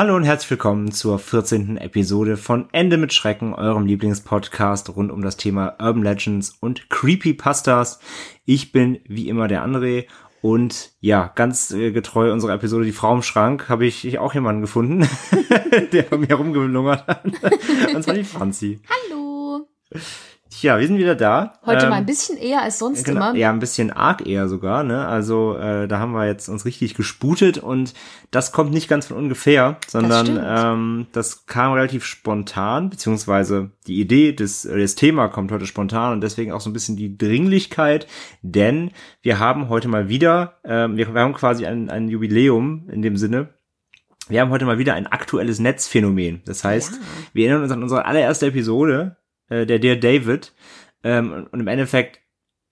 Hallo und herzlich willkommen zur 14. Episode von Ende mit Schrecken, eurem Lieblingspodcast rund um das Thema Urban Legends und Creepypastas. Ich bin wie immer der André und ja, ganz äh, getreu unserer Episode Die Frau im Schrank habe ich, auch jemanden gefunden, der bei mir rumgelungert hat. und zwar die Franzi. Hallo. Tja, wir sind wieder da. Heute ähm, mal ein bisschen eher als sonst genau, immer. Ja, ein bisschen arg eher sogar, ne? Also äh, da haben wir jetzt uns richtig gesputet und das kommt nicht ganz von ungefähr, sondern das, ähm, das kam relativ spontan, beziehungsweise die Idee des, das Thema kommt heute spontan und deswegen auch so ein bisschen die Dringlichkeit, denn wir haben heute mal wieder, ähm, wir, wir haben quasi ein, ein Jubiläum in dem Sinne, wir haben heute mal wieder ein aktuelles Netzphänomen. Das heißt, ja. wir erinnern uns an unsere allererste Episode, äh, der Dear David. Ähm, und im Endeffekt,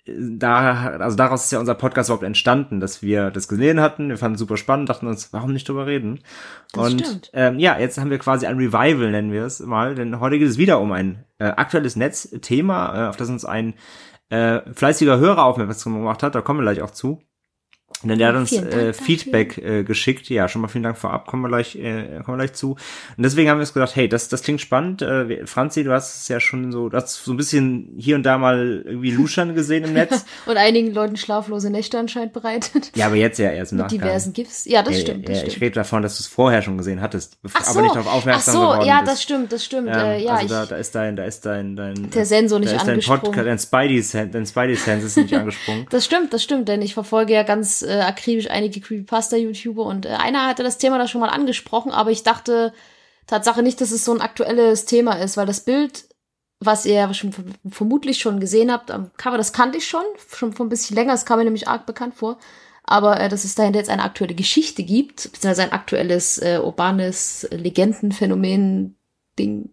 äh, da, also daraus ist ja unser Podcast überhaupt entstanden, dass wir das gesehen hatten. Wir fanden es super spannend, dachten uns, warum nicht drüber reden? Das und stimmt. Ähm, ja, jetzt haben wir quasi ein Revival, nennen wir es mal, denn heute geht es wieder um ein äh, aktuelles Netzthema, äh, auf das uns ein äh, fleißiger Hörer aufmerksam gemacht hat. Da kommen wir gleich auch zu. Denn der hat uns äh, Feedback äh, geschickt. Ja, schon mal vielen Dank vorab. Kommen wir gleich, äh, kommen wir gleich zu. Und deswegen haben wir uns gedacht, hey, das, das klingt spannend. Äh, Franzi, du hast es ja schon so, du hast so ein bisschen hier und da mal irgendwie Luschern gesehen im Netz. und einigen Leuten schlaflose Nächte anscheinend bereitet. Ja, aber jetzt ja erst im Mit Nachgang. diversen GIFs. Ja, das ja, stimmt. Das ja, stimmt. ich rede davon, dass du es vorher schon gesehen hattest, Ach so. aber nicht darauf aufmerksam Ach so, geworden ja, bist. das stimmt, das stimmt. Ähm, äh, ja, also ich, da, da ist dein, da ist dein, dein der Sensor nicht da ist dein angesprungen. Podcast, dein Spidey, dein Spidey Sense ist nicht angesprungen. Das stimmt, das stimmt, denn ich verfolge ja ganz äh, akribisch einige Creepypasta-YouTuber und äh, einer hatte das Thema da schon mal angesprochen, aber ich dachte Tatsache nicht, dass es so ein aktuelles Thema ist, weil das Bild, was ihr schon vermutlich schon gesehen habt am Cover, das kannte ich schon, schon vor ein bisschen länger, das kam mir nämlich arg bekannt vor. Aber äh, dass es dahinter jetzt eine aktuelle Geschichte gibt, beziehungsweise ein aktuelles äh, urbanes Legendenphänomen-Ding,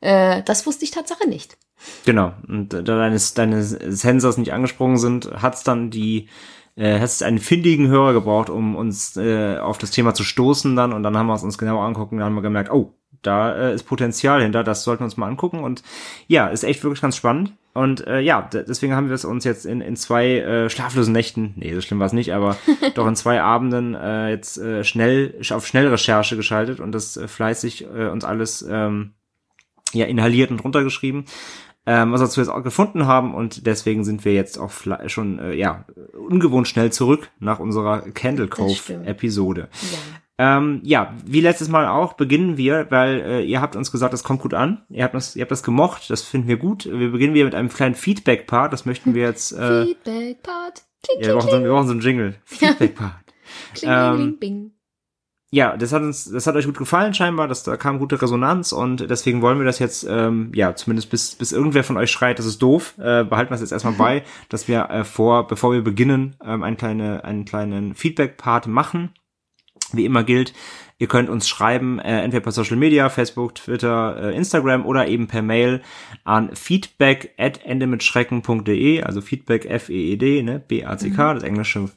äh, das wusste ich Tatsache nicht. Genau. Und da deine, deine Sensors nicht angesprungen sind, hat's dann die äh, hast einen findigen Hörer gebraucht, um uns äh, auf das Thema zu stoßen dann. Und dann haben wir es uns genau angucken, dann haben wir gemerkt, oh, da äh, ist Potenzial hinter, das sollten wir uns mal angucken. Und ja, ist echt wirklich ganz spannend. Und äh, ja, deswegen haben wir es uns jetzt in, in zwei äh, schlaflosen Nächten, nee, so schlimm war es nicht, aber doch in zwei Abenden äh, jetzt äh, schnell auf Schnellrecherche geschaltet und das äh, fleißig äh, uns alles ähm, ja inhaliert und runtergeschrieben ähm, was wir dazu jetzt auch gefunden haben und deswegen sind wir jetzt auch schon äh, ja ungewohnt schnell zurück nach unserer Candle Cove Episode. Ja. Ähm, ja, wie letztes Mal auch beginnen wir, weil äh, ihr habt uns gesagt, das kommt gut an. Ihr habt das, ihr habt das gemocht, das finden wir gut. Wir beginnen wieder mit einem kleinen Feedback-Part. Das möchten wir jetzt. Äh, Feedback-Part. Ja, wir brauchen, so, wir brauchen so einen Jingle. Feedback-Part. ähm, bing ja, das hat uns, das hat euch gut gefallen scheinbar, dass da kam gute Resonanz und deswegen wollen wir das jetzt, ähm, ja, zumindest bis, bis irgendwer von euch schreit, das ist doof, äh, behalten wir es jetzt erstmal bei, dass wir äh, vor, bevor wir beginnen, ähm, einen, kleine, einen kleinen Feedback-Part machen. Wie immer gilt, ihr könnt uns schreiben, äh, entweder per Social Media, Facebook, Twitter, äh, Instagram oder eben per Mail an feedback at endemitschrecken.de, also feedback F-E-E-D, ne, B-A-C-K, mhm. das englische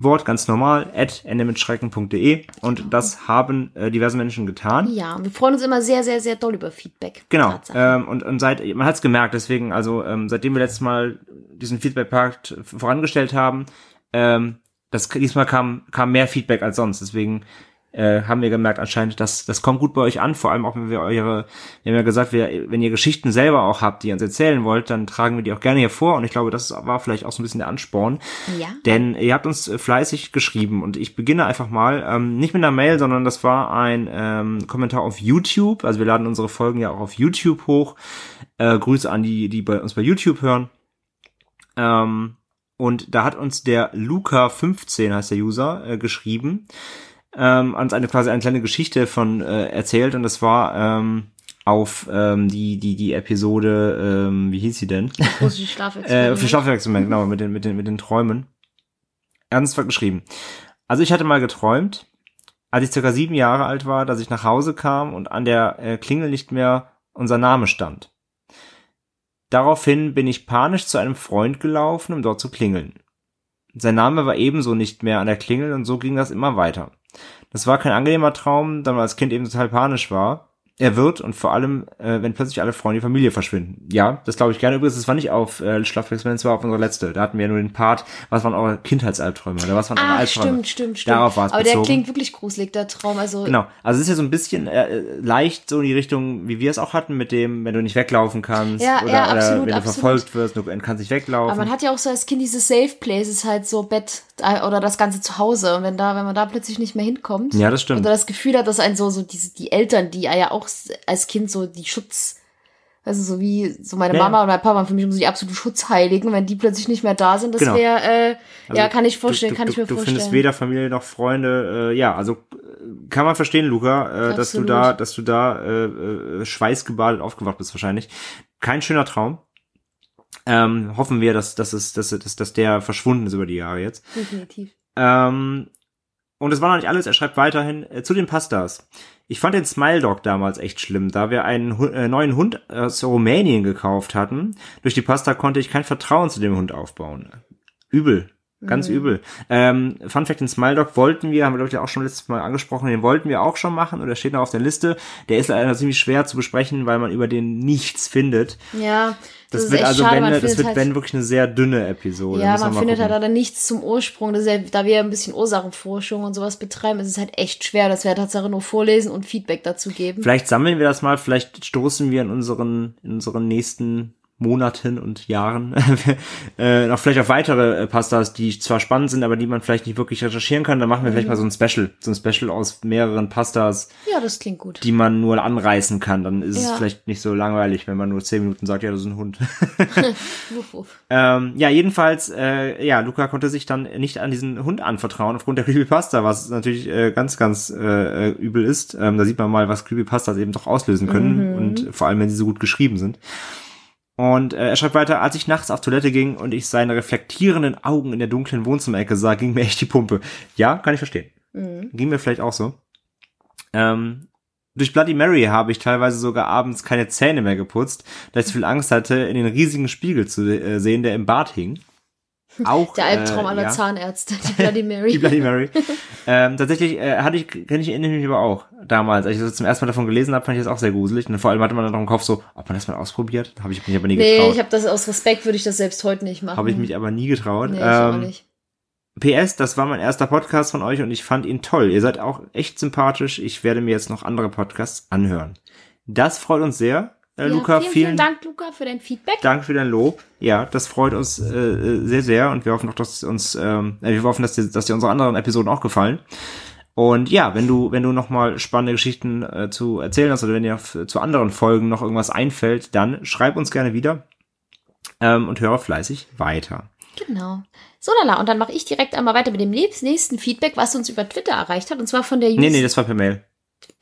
Wort ganz normal, at endemitschrecken.de und das haben äh, diverse Menschen getan. Ja, wir freuen uns immer sehr, sehr, sehr doll über Feedback. Genau. Ähm, und, und seit, man hat es gemerkt, deswegen, also ähm, seitdem wir letztes Mal diesen Feedback-Pakt vorangestellt haben, ähm, das diesmal kam, kam mehr Feedback als sonst. Deswegen äh, haben wir gemerkt anscheinend, dass das kommt gut bei euch an, vor allem auch wenn wir eure, wir haben ja gesagt, wir, wenn ihr Geschichten selber auch habt, die ihr uns erzählen wollt, dann tragen wir die auch gerne hier vor und ich glaube, das war vielleicht auch so ein bisschen der Ansporn. Ja. Denn ihr habt uns fleißig geschrieben und ich beginne einfach mal, ähm, nicht mit einer Mail, sondern das war ein ähm, Kommentar auf YouTube, also wir laden unsere Folgen ja auch auf YouTube hoch. Äh, Grüße an die, die bei uns bei YouTube hören. Ähm, und da hat uns der Luca15, heißt der User, äh, geschrieben ähm, uns eine quasi eine kleine Geschichte von äh, erzählt und das war ähm, auf ähm, die die die Episode ähm, wie hieß sie denn? Große Schlafexperiment. äh, für Schlafexperiment genau mit den mit den mit den Träumen. Ernsthaft geschrieben. Also ich hatte mal geträumt, als ich circa sieben Jahre alt war, dass ich nach Hause kam und an der äh, Klingel nicht mehr unser Name stand. Daraufhin bin ich panisch zu einem Freund gelaufen, um dort zu klingeln. Sein Name war ebenso nicht mehr an der Klingel und so ging das immer weiter. Das war kein angenehmer Traum, da man als Kind eben total panisch war. Er wird und vor allem, äh, wenn plötzlich alle Frauen in die Familie verschwinden. Ja, das glaube ich gerne. Übrigens, das war nicht auf äh, Schlafexperiment, das war auf unsere letzte. Da hatten wir ja nur den Part, was waren eure Kindheitsalbträume oder was waren eure Ah, Albträume. stimmt, stimmt, stimmt. Darauf war es Aber bezogen. der klingt wirklich gruselig, der Traum. Also Genau. Also es ist ja so ein bisschen äh, leicht so in die Richtung, wie wir es auch hatten, mit dem, wenn du nicht weglaufen kannst Ja, oder, ja, oder absolut, wenn du absolut. verfolgt wirst, du kannst nicht weglaufen. Aber man hat ja auch so als Kind diese Safe Places halt so Bett äh, oder das ganze zu Hause und wenn da wenn man da plötzlich nicht mehr hinkommt Ja, das stimmt. oder das Gefühl hat, dass ein so so diese die Eltern, die ja auch als Kind so die Schutz also so wie so meine Ja, Mama und mein Papa waren für mich immer so die absoluten Schutzheiligen, wenn die plötzlich nicht mehr da sind, das Genau. wäre äh, Also ja kann ich vorstellen, du, du, kann ich du, mir du vorstellen. findest weder Familie noch Freunde, äh, ja, also äh, kann man verstehen, Luca, äh, dass du da, dass du da äh, äh, schweißgebadet aufgewacht bist wahrscheinlich. Kein schöner Traum. Ähm, hoffen wir, dass, dass, es, dass, dass, dass der verschwunden ist über die Jahre jetzt. Definitiv. Ähm, und es war noch nicht alles. Er schreibt weiterhin äh, zu den Pastas. Ich fand den Smile Dog damals echt schlimm, da wir einen Hu äh, neuen Hund aus Rumänien gekauft hatten. Durch die Pasta konnte ich kein Vertrauen zu dem Hund aufbauen. Übel. Ganz Mhm. übel. Ähm, Fun Fact, den Smile Dog wollten wir, haben wir glaube ich auch schon letztes Mal angesprochen, den wollten wir auch schon machen und der steht noch auf der Liste. Der ist leider ziemlich schwer zu besprechen, weil man über den nichts findet. Ja, das, Das, wird also, schade, wenn, man das wird, halt, wenn wirklich eine sehr dünne Episode. Ja, man mal findet halt da nichts zum Ursprung. Das ist ja, da wir ja ein bisschen Ursachenforschung und sowas betreiben, ist es halt echt schwer, dass wir Tatsache nur vorlesen und Feedback dazu geben. Vielleicht sammeln wir das mal, vielleicht stoßen wir in unseren, in unseren nächsten Monaten und Jahren äh, noch vielleicht auf weitere äh, Pastas, die zwar spannend sind, aber die man vielleicht nicht wirklich recherchieren kann. Dann machen wir Mhm. vielleicht mal so ein Special, so ein Special aus mehreren Pastas, Ja, das klingt gut. die man nur anreißen kann. Dann ist es Ja. vielleicht nicht so langweilig, wenn man nur zehn Minuten sagt, ja, das ist ein Hund. Wuff, wuff. ähm, ja, jedenfalls, äh, ja, Luca konnte sich dann nicht an diesen Hund anvertrauen aufgrund der Creepypasta, was natürlich äh, ganz, ganz äh, äh, übel ist. Ähm, da sieht man mal, was Creepypastas eben doch auslösen können Mhm. und vor allem, wenn sie so gut geschrieben sind. Und äh, er schreibt weiter, als ich nachts auf Toilette ging und ich seine reflektierenden Augen in der dunklen Wohnzimmerecke sah, ging mir echt die Pumpe. Ja, kann ich verstehen. Mhm. Ging mir vielleicht auch so. Ähm, durch Bloody Mary habe ich teilweise sogar abends keine Zähne mehr geputzt, da ich so viel Angst hatte, in den riesigen Spiegel zu äh, sehen, der im Bad hing. Auch Der Albtraum äh, aller ja, Zahnärzte, die Bloody Mary. Die Bloody Mary. ähm, tatsächlich äh, hatte ich, kenne ich erinnere mich aber auch damals, als ich das zum ersten Mal davon gelesen habe, fand ich das auch sehr gruselig. Und vor allem hatte man dann noch im Kopf so, ob man das mal ausprobiert? Habe ich mich aber nie nee, getraut. ich habe das aus Respekt würde ich das selbst heute nicht machen. Habe ich mich aber nie getraut. Nee, ich auch ähm, nicht. PS, das war mein erster Podcast von euch und ich fand ihn toll. Ihr seid auch echt sympathisch. Ich werde mir jetzt noch andere Podcasts anhören. Das freut uns sehr. Äh, Ja, Luca, vielen, vielen, vielen Dank, Luca, für dein Feedback. Dank für dein Lob. Ja, das freut uns äh, äh, sehr, sehr und wir hoffen auch, dass uns, ähm, äh, wir hoffen, dass dir, dass dir unsere anderen Episoden auch gefallen. Und ja, wenn du, wenn du noch mal spannende Geschichten äh, zu erzählen hast oder wenn dir zu anderen Folgen noch irgendwas einfällt, dann schreib uns gerne wieder ähm, und höre fleißig weiter. Genau. So, lala. Und dann mache ich direkt einmal weiter mit dem nächsten Feedback, was uns über Twitter erreicht hat. Und zwar von der Nee, nee, das war per Mail.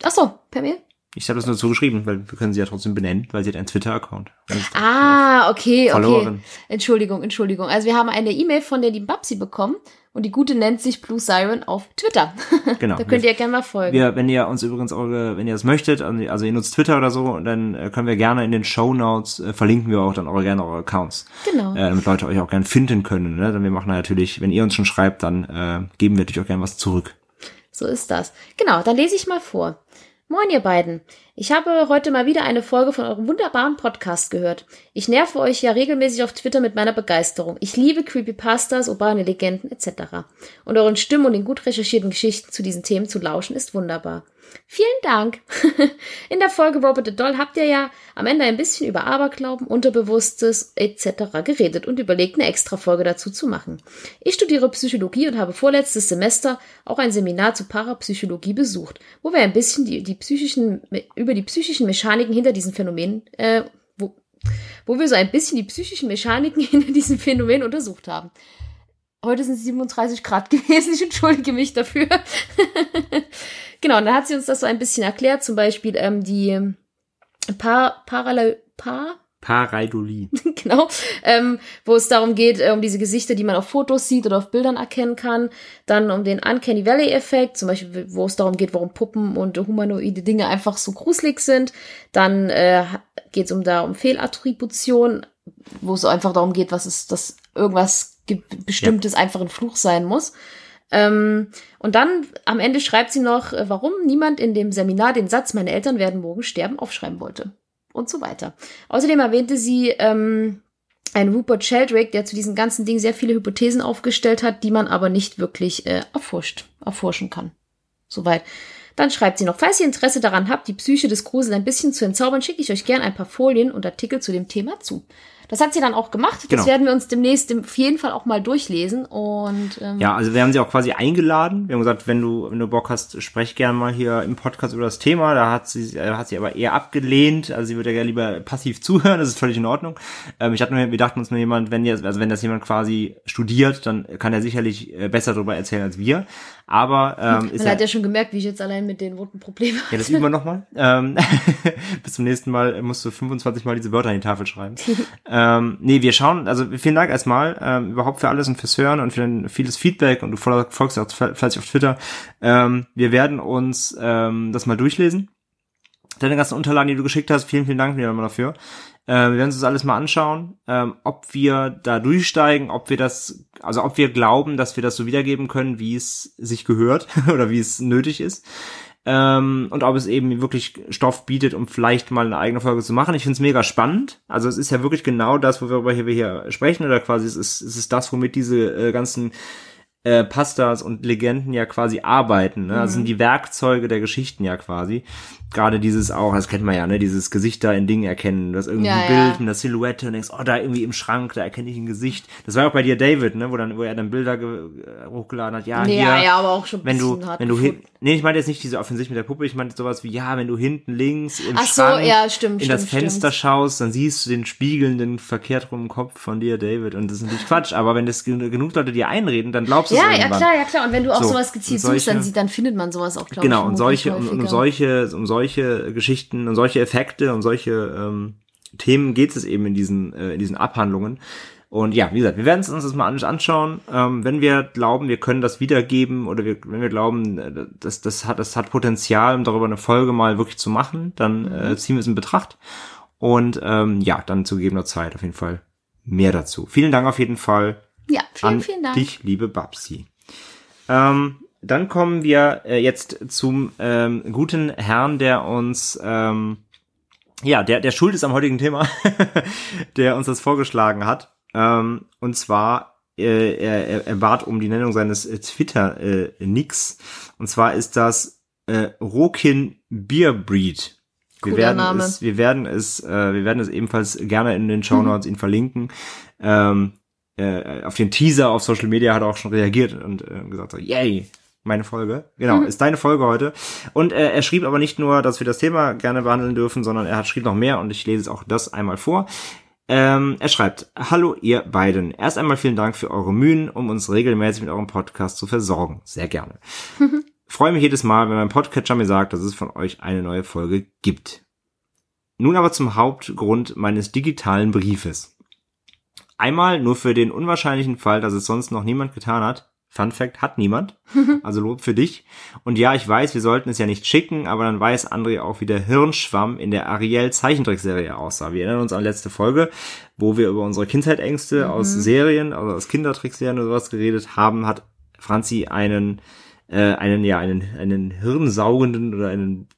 Ach so, per Mail? Ich habe das nur zugeschrieben, weil wir können sie ja trotzdem benennen, weil sie hat einen Twitter-Account. Ah, okay, okay. Verloren. Entschuldigung, Entschuldigung. Also wir haben eine E-Mail von der lieben Babsi bekommen und die gute nennt sich Blue Siren auf Twitter. Genau. da könnt ihr gerne mal folgen. Wir, wenn ihr uns übrigens eure, wenn ihr das möchtet, also also ihr nutzt Twitter oder so, dann äh, können wir gerne in den Show Notes äh, verlinken wir auch dann eure gerne eure Accounts, genau. äh, damit Leute euch auch gerne finden können. Ne? Denn wir machen natürlich, wenn ihr uns schon schreibt, dann äh, geben wir natürlich auch gerne was zurück. So ist das. Genau, dann lese ich mal vor. Moin, ihr beiden. Ich habe heute mal wieder eine Folge von eurem wunderbaren Podcast gehört. Ich nerve euch ja regelmäßig auf Twitter mit meiner Begeisterung. Ich liebe Creepypastas, urbane Legenden etc. Und euren Stimmen und den gut recherchierten Geschichten zu diesen Themen zu lauschen ist wunderbar. Vielen Dank. In der Folge Robert the Doll habt ihr ja am Ende ein bisschen über Aberglauben, Unterbewusstes etc. geredet und überlegt, eine extra Folge dazu zu machen. Ich studiere Psychologie und habe vorletztes Semester auch ein Seminar zu Parapsychologie besucht, wo wir ein bisschen die, die psychischen, über die psychischen Mechaniken hinter diesen Phänomenen, äh, wo, wir so ein bisschen die psychischen Mechaniken hinter diesen Phänomenen untersucht haben. Heute sind es 37 Grad gewesen. Ich entschuldige mich dafür. genau, und dann hat sie uns das so ein bisschen erklärt. Zum Beispiel ähm, die Par Parallel Par Pareidolie. genau, ähm, wo es darum geht, äh, um diese Gesichter, die man auf Fotos sieht oder auf Bildern erkennen kann. Dann um den Uncanny Valley-Effekt, zum Beispiel, wo es darum geht, warum Puppen und humanoide Dinge einfach so gruselig sind. Dann äh, geht es um da um Fehlattribution, wo es einfach darum geht, was ist, dass irgendwas Bestimmtes einfach ein Fluch sein muss. Ähm, und dann am Ende schreibt sie noch, äh, warum niemand in dem Seminar den Satz, meine Eltern werden morgen sterben, aufschreiben wollte. Und so weiter. Außerdem erwähnte sie ähm, einen Rupert Sheldrake, der zu diesem ganzen Ding sehr viele Hypothesen aufgestellt hat, die man aber nicht wirklich äh, erforscht, erforschen kann. Soweit. Dann schreibt sie noch, falls ihr Interesse daran habt, die Psyche des Grusels ein bisschen zu entzaubern, schicke ich euch gern ein paar Folien und Artikel zu dem Thema zu. Das hat sie dann auch gemacht. Genau. Das werden wir uns demnächst auf jeden Fall auch mal durchlesen. Und ähm, ja, also wir haben sie auch quasi eingeladen. Wir haben gesagt, wenn du wenn du Bock hast, sprech gerne mal hier im Podcast über das Thema. Da hat sie äh, hat sie aber eher abgelehnt. Also sie würde ja lieber passiv zuhören. Das ist völlig in Ordnung. Ähm, ich hatte nur, wir dachten uns nur jemand, wenn jetzt also wenn das jemand quasi studiert, dann kann er sicherlich äh, besser darüber erzählen als wir. Aber ähm, ist Man hat ja schon gemerkt, wie ich jetzt allein mit den roten Problemen. Ja, das üben wir nochmal. Ähm, bis zum nächsten Mal musst du 25 Mal diese Wörter an die Tafel schreiben. ähm, nee, wir schauen, also vielen Dank erstmal ähm, überhaupt für alles und fürs Hören und für dein vieles Feedback und du folgst auch fleißig auf Twitter. Ähm, wir werden uns ähm, das mal durchlesen. Deine ganzen Unterlagen, die du geschickt hast, vielen, vielen Dank wieder mal dafür. Äh, wir werden uns das alles mal anschauen, ähm, ob wir da durchsteigen, ob wir das, also ob wir glauben, dass wir das so wiedergeben können, wie es sich gehört oder wie es nötig ist. Ähm, und ob es eben wirklich Stoff bietet, um vielleicht mal eine eigene Folge zu machen. Ich finde es mega spannend. Also es ist ja wirklich genau das, worüber wir hier sprechen, oder quasi es ist, es ist das, womit diese äh, ganzen äh, Pastas und Legenden ja quasi arbeiten. Ne? Mhm. Also sind die Werkzeuge der Geschichten ja quasi gerade dieses auch, das kennt man ja, ne, dieses Gesicht da in Dingen erkennen, das irgendwie ja, ein Bild ja. mit der Silhouette und denkst, oh, da irgendwie im Schrank, da erkenne ich ein Gesicht. Das war ja auch bei dir David, ne, wo dann, wo er dann Bilder äh, hochgeladen hat, ja, nee, hier, ja, aber auch schon wenn du, wenn du hin, nee, ich meine jetzt nicht diese offensichtlich mit der Puppe, ich meine sowas wie, ja, wenn du hinten links im Ach Schrank so, ja, stimmt, in stimmt, das Fenster stimmt. schaust, dann siehst du den spiegelnden, verkehrt rum Kopf von dir, David, und das ist natürlich Quatsch, aber wenn das genug Leute dir einreden, dann glaubst du ja, es irgendwann. Ja, klar, ja, klar, und wenn du auch so, sowas gezielt solche, suchst, dann, sieht, dann findet man sowas auch, glaube genau, ich, Genau, und solche, um, um solche, um solche Geschichten Geschichten und solche Effekte und solche ähm, Themen geht es eben in diesen, äh, in diesen Abhandlungen. Und ja, wie gesagt, wir werden es uns das mal anschauen. Ähm, wenn wir glauben, wir können das wiedergeben oder wir, wenn wir glauben, äh, das, das, hat, das hat Potenzial, um darüber eine Folge mal wirklich zu machen, dann äh, mhm. ziehen wir es in Betracht. Und ähm, ja, dann zu gegebener Zeit auf jeden Fall mehr dazu. Vielen Dank auf jeden Fall. Ja, vielen, an vielen Dank. dich, liebe Babsi. Ähm, dann kommen wir äh, jetzt zum ähm, guten Herrn, der uns ähm, ja, der, der schuld ist am heutigen Thema, der uns das vorgeschlagen hat. Ähm, und zwar, äh, er, er bat um die Nennung seines äh, Twitter-Nicks. Äh, und zwar ist das äh, Rokin Beer Breed. Wir Cooler werden Name. es, wir werden es, äh, wir werden es ebenfalls gerne in den Show Notes mhm. ihn verlinken. Ähm, äh, auf den Teaser auf Social Media hat er auch schon reagiert und äh, gesagt so, yay, meine Folge. Genau, mhm. ist deine Folge heute. Und äh, er schrieb aber nicht nur, dass wir das Thema gerne behandeln dürfen, sondern er hat schrieb noch mehr und ich lese es auch das einmal vor. Ähm, er schreibt, hallo ihr beiden. Erst einmal vielen Dank für eure Mühen, um uns regelmäßig mit eurem Podcast zu versorgen. Sehr gerne. Freue mich jedes Mal, wenn mein Podcatcher mir sagt, dass es von euch eine neue Folge gibt. Nun aber zum Hauptgrund meines digitalen Briefes. Einmal nur für den unwahrscheinlichen Fall, dass es sonst noch niemand getan hat, Fun Fact hat niemand. Also Lob für dich. Und ja, ich weiß, wir sollten es ja nicht schicken, aber dann weiß André auch, wie der Hirnschwamm in der Ariel Zeichentrickserie aussah. Wir erinnern uns an letzte Folge, wo wir über unsere Kindheitängste mhm. aus Serien, also aus Kindertrickserien oder sowas geredet haben, hat Franzi einen äh, einen ja einen einen hirnsaugenden oder einen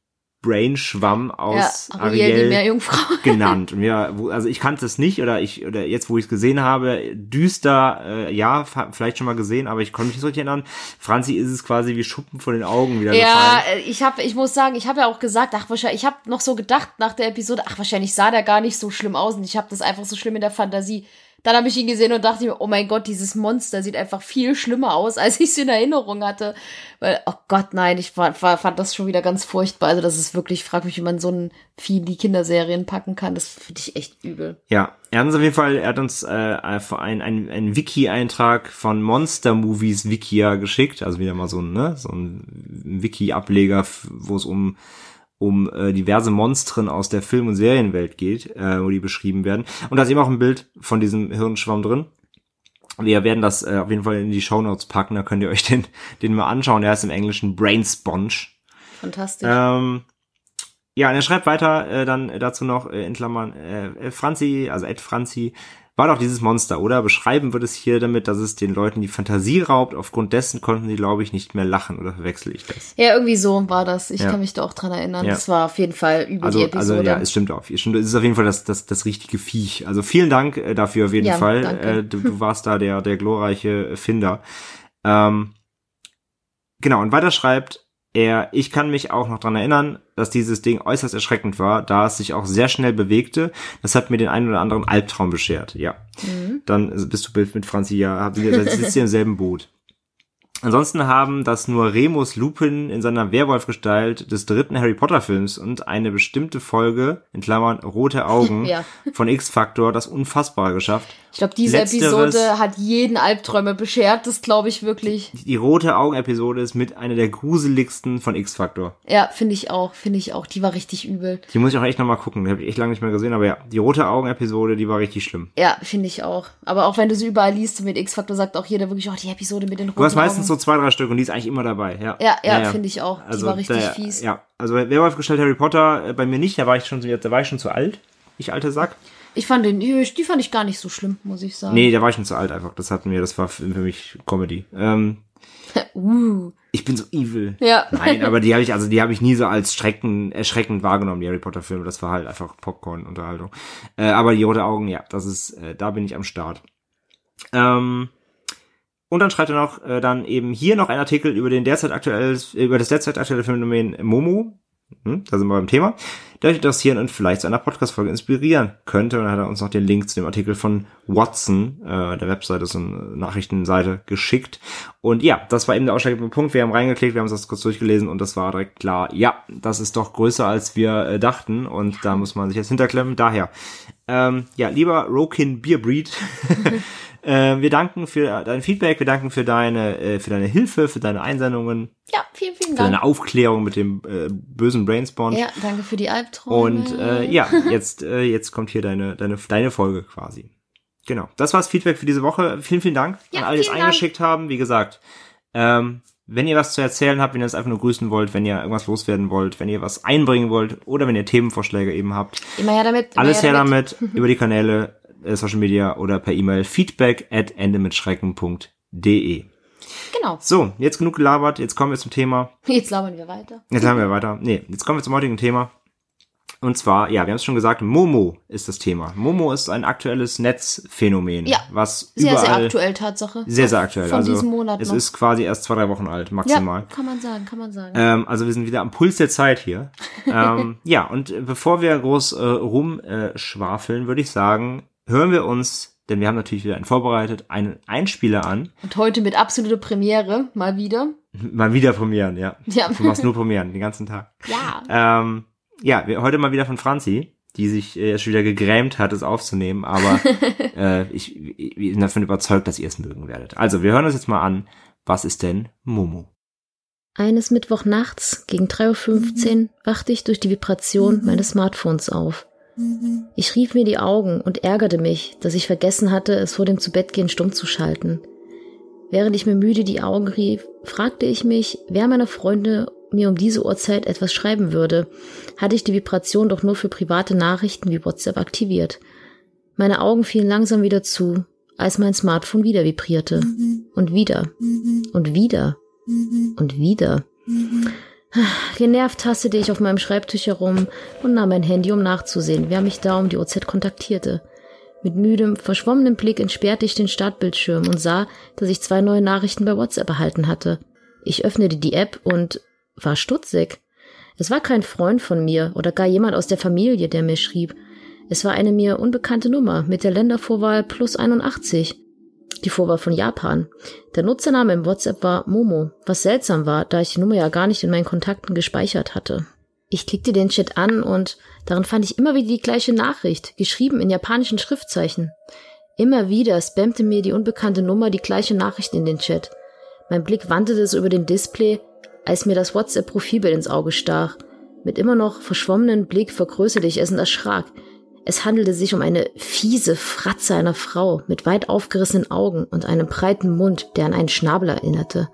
Brain-Schwamm aus ja, Ariel, Ariel genannt. Und ja, also ich kannte es nicht oder ich oder jetzt, wo ich es gesehen habe, düster, äh, ja, vielleicht schon mal gesehen, aber ich konnte mich nicht so richtig erinnern. Franzi ist es quasi wie Schuppen von den Augen wieder Ja, gefallen. ich habe, ich muss sagen, ich habe ja auch gesagt, ach wahrscheinlich, ich habe noch so gedacht nach der Episode, ach wahrscheinlich sah der gar nicht so schlimm aus und ich habe das einfach so schlimm in der Fantasie dann habe ich ihn gesehen und dachte mir, oh mein Gott, dieses Monster sieht einfach viel schlimmer aus, als ich es in Erinnerung hatte. Weil, oh Gott, nein, ich war, fand das schon wieder ganz furchtbar. Also das ist wirklich, frag mich, wie man so ein Vieh in die Kinderserien packen kann. Das finde ich echt übel. Ja, er hat uns auf jeden Fall, er hat uns äh, ein, ein, ein Wiki-Eintrag von Monster Movies Wikia geschickt. Also wieder mal so ein, ne, so ein Wiki-Ableger, wo es um um äh, diverse Monstren aus der Film- und Serienwelt geht, äh, wo die beschrieben werden. Und da ist eben auch ein Bild von diesem Hirnschwamm drin. Wir werden das äh, auf jeden Fall in die Show Notes packen, da könnt ihr euch den, den mal anschauen. Der heißt im Englischen Brain Sponge. Fantastisch. Ähm, ja, und er schreibt weiter äh, dann dazu noch äh, in Klammern äh, Franzi, also Ed Franzi, war doch dieses Monster, oder? Beschreiben wird es hier damit, dass es den Leuten die Fantasie raubt. Aufgrund dessen konnten sie, glaube ich, nicht mehr lachen, oder verwechsel ich das? Ja, irgendwie so war das. Ich ja. kann mich da auch dran erinnern. Ja. Das war auf jeden Fall über also, die Episode. Also ja, es stimmt auch. Es ist auf jeden Fall das, das, das richtige Viech. Also vielen Dank äh, dafür auf jeden ja, Fall. Äh, du, du warst da der, der glorreiche Finder. Ähm, genau, und weiter schreibt er, ich kann mich auch noch dran erinnern, dass dieses Ding äußerst erschreckend war, da es sich auch sehr schnell bewegte. Das hat mir den einen oder anderen Albtraum beschert. Ja. Mhm. Dann bist du mit Franzi, ja, sitzt ihr im selben Boot. Ansonsten haben das nur Remus Lupin in seiner Werwolf-Gestalt des dritten Harry Potter-Films und eine bestimmte Folge, in Klammern rote Augen, ja. von X-Factor das Unfassbare geschafft. Ich glaube, diese Letzteres, Episode hat jeden Albträume beschert, das glaube ich wirklich. Die rote Augen-Episode ist mit einer der gruseligsten von X-Factor. Ja, finde ich auch, finde ich auch. Die war richtig übel. Die muss ich auch echt nochmal gucken. Die habe ich echt lange nicht mehr gesehen, aber ja, die rote Augen-Episode, die war richtig schlimm. Ja, finde ich auch. Aber auch wenn du sie überall liest mit X-Factor, sagt auch jeder wirklich, oh, die Episode mit den roten Augen. Du hast meistens Augen. so zwei, drei Stück und die ist eigentlich immer dabei, ja. Ja, ja, ja, ja. finde ich auch. Also, die war richtig der, fies. Ja, also Werwolf gestellt Harry Potter, äh, bei mir nicht, da war ich schon, da war ich schon zu alt. Ich alter Sack. Ich fand den, die fand ich gar nicht so schlimm, muss ich sagen. Nee, da war ich schon zu alt einfach. Das hatten wir, das war für mich Comedy. Ähm, uh. Ich bin so evil. Ja. Nein, aber die habe ich, also die habe ich nie so als schrecken, erschreckend wahrgenommen, die Harry Potter Filme. Das war halt einfach Popcorn-Unterhaltung. Äh, aber die rote Augen, ja, das ist, äh, da bin ich am Start. Ähm, und dann schreibt er noch äh, dann eben hier noch ein Artikel über den derzeit aktuell, über das derzeit aktuelle Phänomen Momo. Hm, da sind wir beim Thema der euch interessieren und vielleicht zu einer Podcast-Folge inspirieren könnte. Und dann hat er uns noch den Link zu dem Artikel von Watson, äh, der Webseite, so eine Nachrichtenseite, geschickt. Und ja, das war eben der ausschlaggebende Punkt. Wir haben reingeklickt, wir haben uns das kurz durchgelesen und das war direkt klar, ja, das ist doch größer, als wir äh, dachten. Und da muss man sich jetzt hinterklemmen. Daher, ähm, ja, lieber Rokin Beerbreed, Äh, wir danken für dein Feedback, wir danken für deine, äh, für deine Hilfe, für deine Einsendungen. Ja, vielen, vielen Dank. Für deine Aufklärung mit dem äh, bösen Brainspawn. Ja, danke für die Albträume. Und äh, ja, jetzt, äh, jetzt kommt hier deine, deine, deine Folge quasi. Genau. Das war's Feedback für diese Woche. Vielen, vielen Dank ja, an alle, die es eingeschickt haben. Wie gesagt, ähm, wenn ihr was zu erzählen habt, wenn ihr es einfach nur grüßen wollt, wenn ihr irgendwas loswerden wollt, wenn ihr was einbringen wollt oder wenn ihr Themenvorschläge eben habt. Immer her damit. Alles her damit, damit über die Kanäle äh, Social Media oder per E-Mail feedback at endemitschrecken.de. Genau. So, jetzt genug gelabert, jetzt kommen wir zum Thema. Jetzt labern wir weiter. Jetzt labern wir weiter. Nee, jetzt kommen wir zum heutigen Thema. Und zwar, ja, wir haben es schon gesagt, Momo ist das Thema. Momo ist ein aktuelles Netzphänomen. Ja. Was sehr, überall sehr aktuell, Tatsache. Sehr, sehr aktuell. Von also, diesem Monat Es noch. ist quasi erst zwei, drei Wochen alt, maximal. Ja, kann man sagen, kann man sagen. Ähm, also wir sind wieder am Puls der Zeit hier. ähm, ja, und bevor wir groß äh, rumschwafeln, äh, würde ich sagen, hören wir uns denn wir haben natürlich wieder einen vorbereitet, einen Einspieler an. Und heute mit absoluter Premiere, mal wieder. Mal wieder Premieren, ja. ja. Du machst nur Premieren, den ganzen Tag. Ja. Ähm, ja, wir, heute mal wieder von Franzi, die sich äh, schon wieder gegrämt hat, es aufzunehmen, aber äh, ich, ich bin davon überzeugt, dass ihr es mögen werdet. Also, wir hören uns jetzt mal an, was ist denn Momo? Eines Mittwochnachts gegen 3.15 Uhr wachte ich durch die Vibration meines Smartphones auf. Ich rief mir die Augen und ärgerte mich, dass ich vergessen hatte, es vor dem Zubettgehen stumm zu schalten. Während ich mir müde die Augen rief, fragte ich mich, wer meiner Freunde mir um diese Uhrzeit etwas schreiben würde, hatte ich die Vibration doch nur für private Nachrichten wie WhatsApp aktiviert. Meine Augen fielen langsam wieder zu, als mein Smartphone wieder vibrierte. Und wieder. Und wieder. Und wieder. Genervt tastete ich auf meinem Schreibtisch herum und nahm mein Handy, um nachzusehen, wer mich da um die OZ kontaktierte. Mit müdem, verschwommenem Blick entsperrte ich den Startbildschirm und sah, dass ich zwei neue Nachrichten bei WhatsApp erhalten hatte. Ich öffnete die App und war stutzig. Es war kein Freund von mir oder gar jemand aus der Familie, der mir schrieb. Es war eine mir unbekannte Nummer mit der Ländervorwahl plus 81. Die Vorwahl von Japan. Der Nutzername im WhatsApp war Momo, was seltsam war, da ich die Nummer ja gar nicht in meinen Kontakten gespeichert hatte. Ich klickte den Chat an und darin fand ich immer wieder die gleiche Nachricht, geschrieben in japanischen Schriftzeichen. Immer wieder spammte mir die unbekannte Nummer die gleiche Nachricht in den Chat. Mein Blick wanderte so über den Display, als mir das WhatsApp-Profilbild ins Auge stach. Mit immer noch verschwommenen Blick vergrößerte ich es und erschrak. Es handelte sich um eine fiese Fratze einer Frau mit weit aufgerissenen Augen und einem breiten Mund, der an einen Schnabel erinnerte.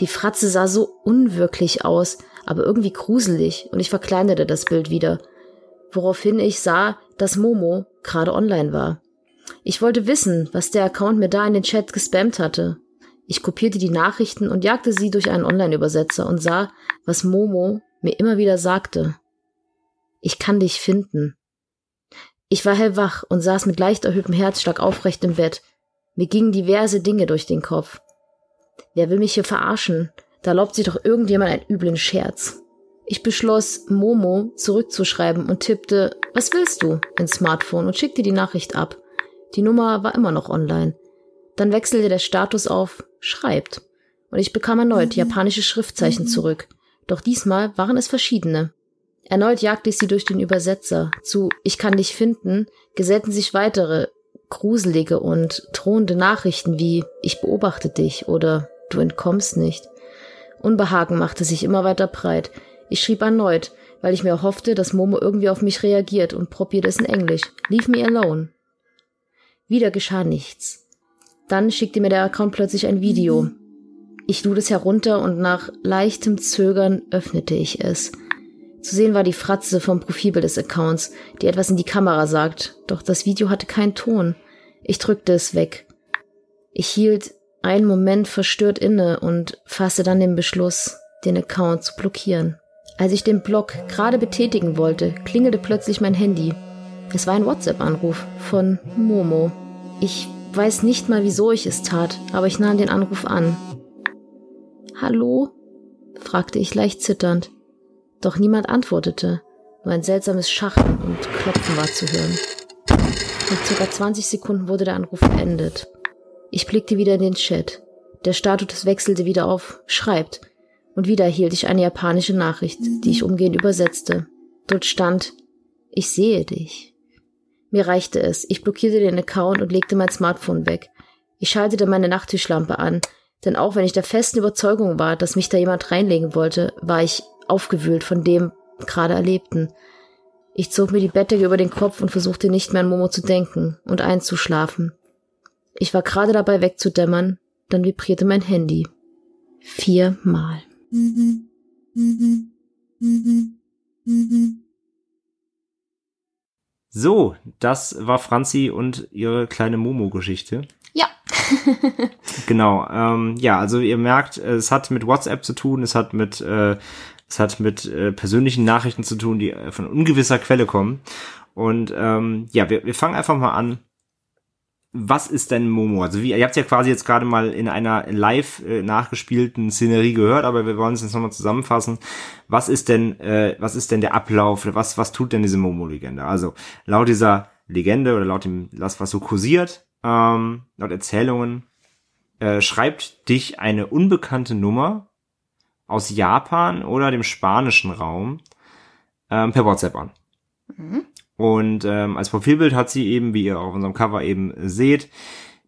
Die Fratze sah so unwirklich aus, aber irgendwie gruselig, und ich verkleinerte das Bild wieder, woraufhin ich sah, dass Momo gerade online war. Ich wollte wissen, was der Account mir da in den Chat gespammt hatte. Ich kopierte die Nachrichten und jagte sie durch einen Online-Übersetzer und sah, was Momo mir immer wieder sagte. Ich kann dich finden. Ich war hellwach und saß mit leicht erhöhtem Herzschlag aufrecht im Bett. Mir gingen diverse Dinge durch den Kopf. Wer will mich hier verarschen? Da lobt sich doch irgendjemand einen üblen Scherz. Ich beschloss, Momo zurückzuschreiben und tippte, was willst du, ins Smartphone und schickte die Nachricht ab. Die Nummer war immer noch online. Dann wechselte der Status auf schreibt. Und ich bekam erneut mhm. japanische Schriftzeichen mhm. zurück. Doch diesmal waren es verschiedene. Erneut jagte ich sie durch den Übersetzer. Zu Ich kann dich finden gesellten sich weitere gruselige und drohende Nachrichten wie Ich beobachte dich oder Du entkommst nicht. Unbehagen machte sich immer weiter breit. Ich schrieb erneut, weil ich mir hoffte, dass Momo irgendwie auf mich reagiert und probierte es in Englisch. Leave me alone. Wieder geschah nichts. Dann schickte mir der Account plötzlich ein Video. Ich lud es herunter und nach leichtem Zögern öffnete ich es. Zu sehen war die Fratze vom Profilbild des Accounts, die etwas in die Kamera sagt, doch das Video hatte keinen Ton. Ich drückte es weg. Ich hielt einen Moment verstört inne und fasste dann den Beschluss, den Account zu blockieren. Als ich den Block gerade betätigen wollte, klingelte plötzlich mein Handy. Es war ein WhatsApp-Anruf von Momo. Ich weiß nicht mal, wieso ich es tat, aber ich nahm den Anruf an. Hallo? fragte ich leicht zitternd. Doch niemand antwortete. Nur ein seltsames Schachen und Klopfen war zu hören. Nach circa 20 Sekunden wurde der Anruf beendet. Ich blickte wieder in den Chat. Der Status wechselte wieder auf Schreibt. Und wieder erhielt ich eine japanische Nachricht, die ich umgehend übersetzte. Dort stand Ich sehe dich. Mir reichte es. Ich blockierte den Account und legte mein Smartphone weg. Ich schaltete meine Nachttischlampe an, denn auch wenn ich der festen Überzeugung war, dass mich da jemand reinlegen wollte, war ich aufgewühlt von dem gerade Erlebten. Ich zog mir die Bettdecke über den Kopf und versuchte nicht mehr an Momo zu denken und einzuschlafen. Ich war gerade dabei wegzudämmern, dann vibrierte mein Handy. Viermal. So, das war Franzi und ihre kleine Momo-Geschichte. Ja. genau. Ähm, ja, also ihr merkt, es hat mit WhatsApp zu tun, es hat mit äh, es hat mit äh, persönlichen Nachrichten zu tun, die äh, von ungewisser Quelle kommen. Und ähm, ja, wir, wir fangen einfach mal an was ist denn Momo? Also wie, ihr habt ja quasi jetzt gerade mal in einer live äh, nachgespielten Szenerie gehört, aber wir wollen es jetzt nochmal zusammenfassen. Was ist denn, äh, was ist denn der Ablauf? Was, was tut denn diese Momo-Legende? Also laut dieser Legende oder laut dem, das was so kursiert, ähm, laut Erzählungen, äh, schreibt dich eine unbekannte Nummer aus Japan oder dem spanischen Raum ähm, per WhatsApp an. Mhm. Und ähm, als Profilbild hat sie eben, wie ihr auf unserem Cover eben seht,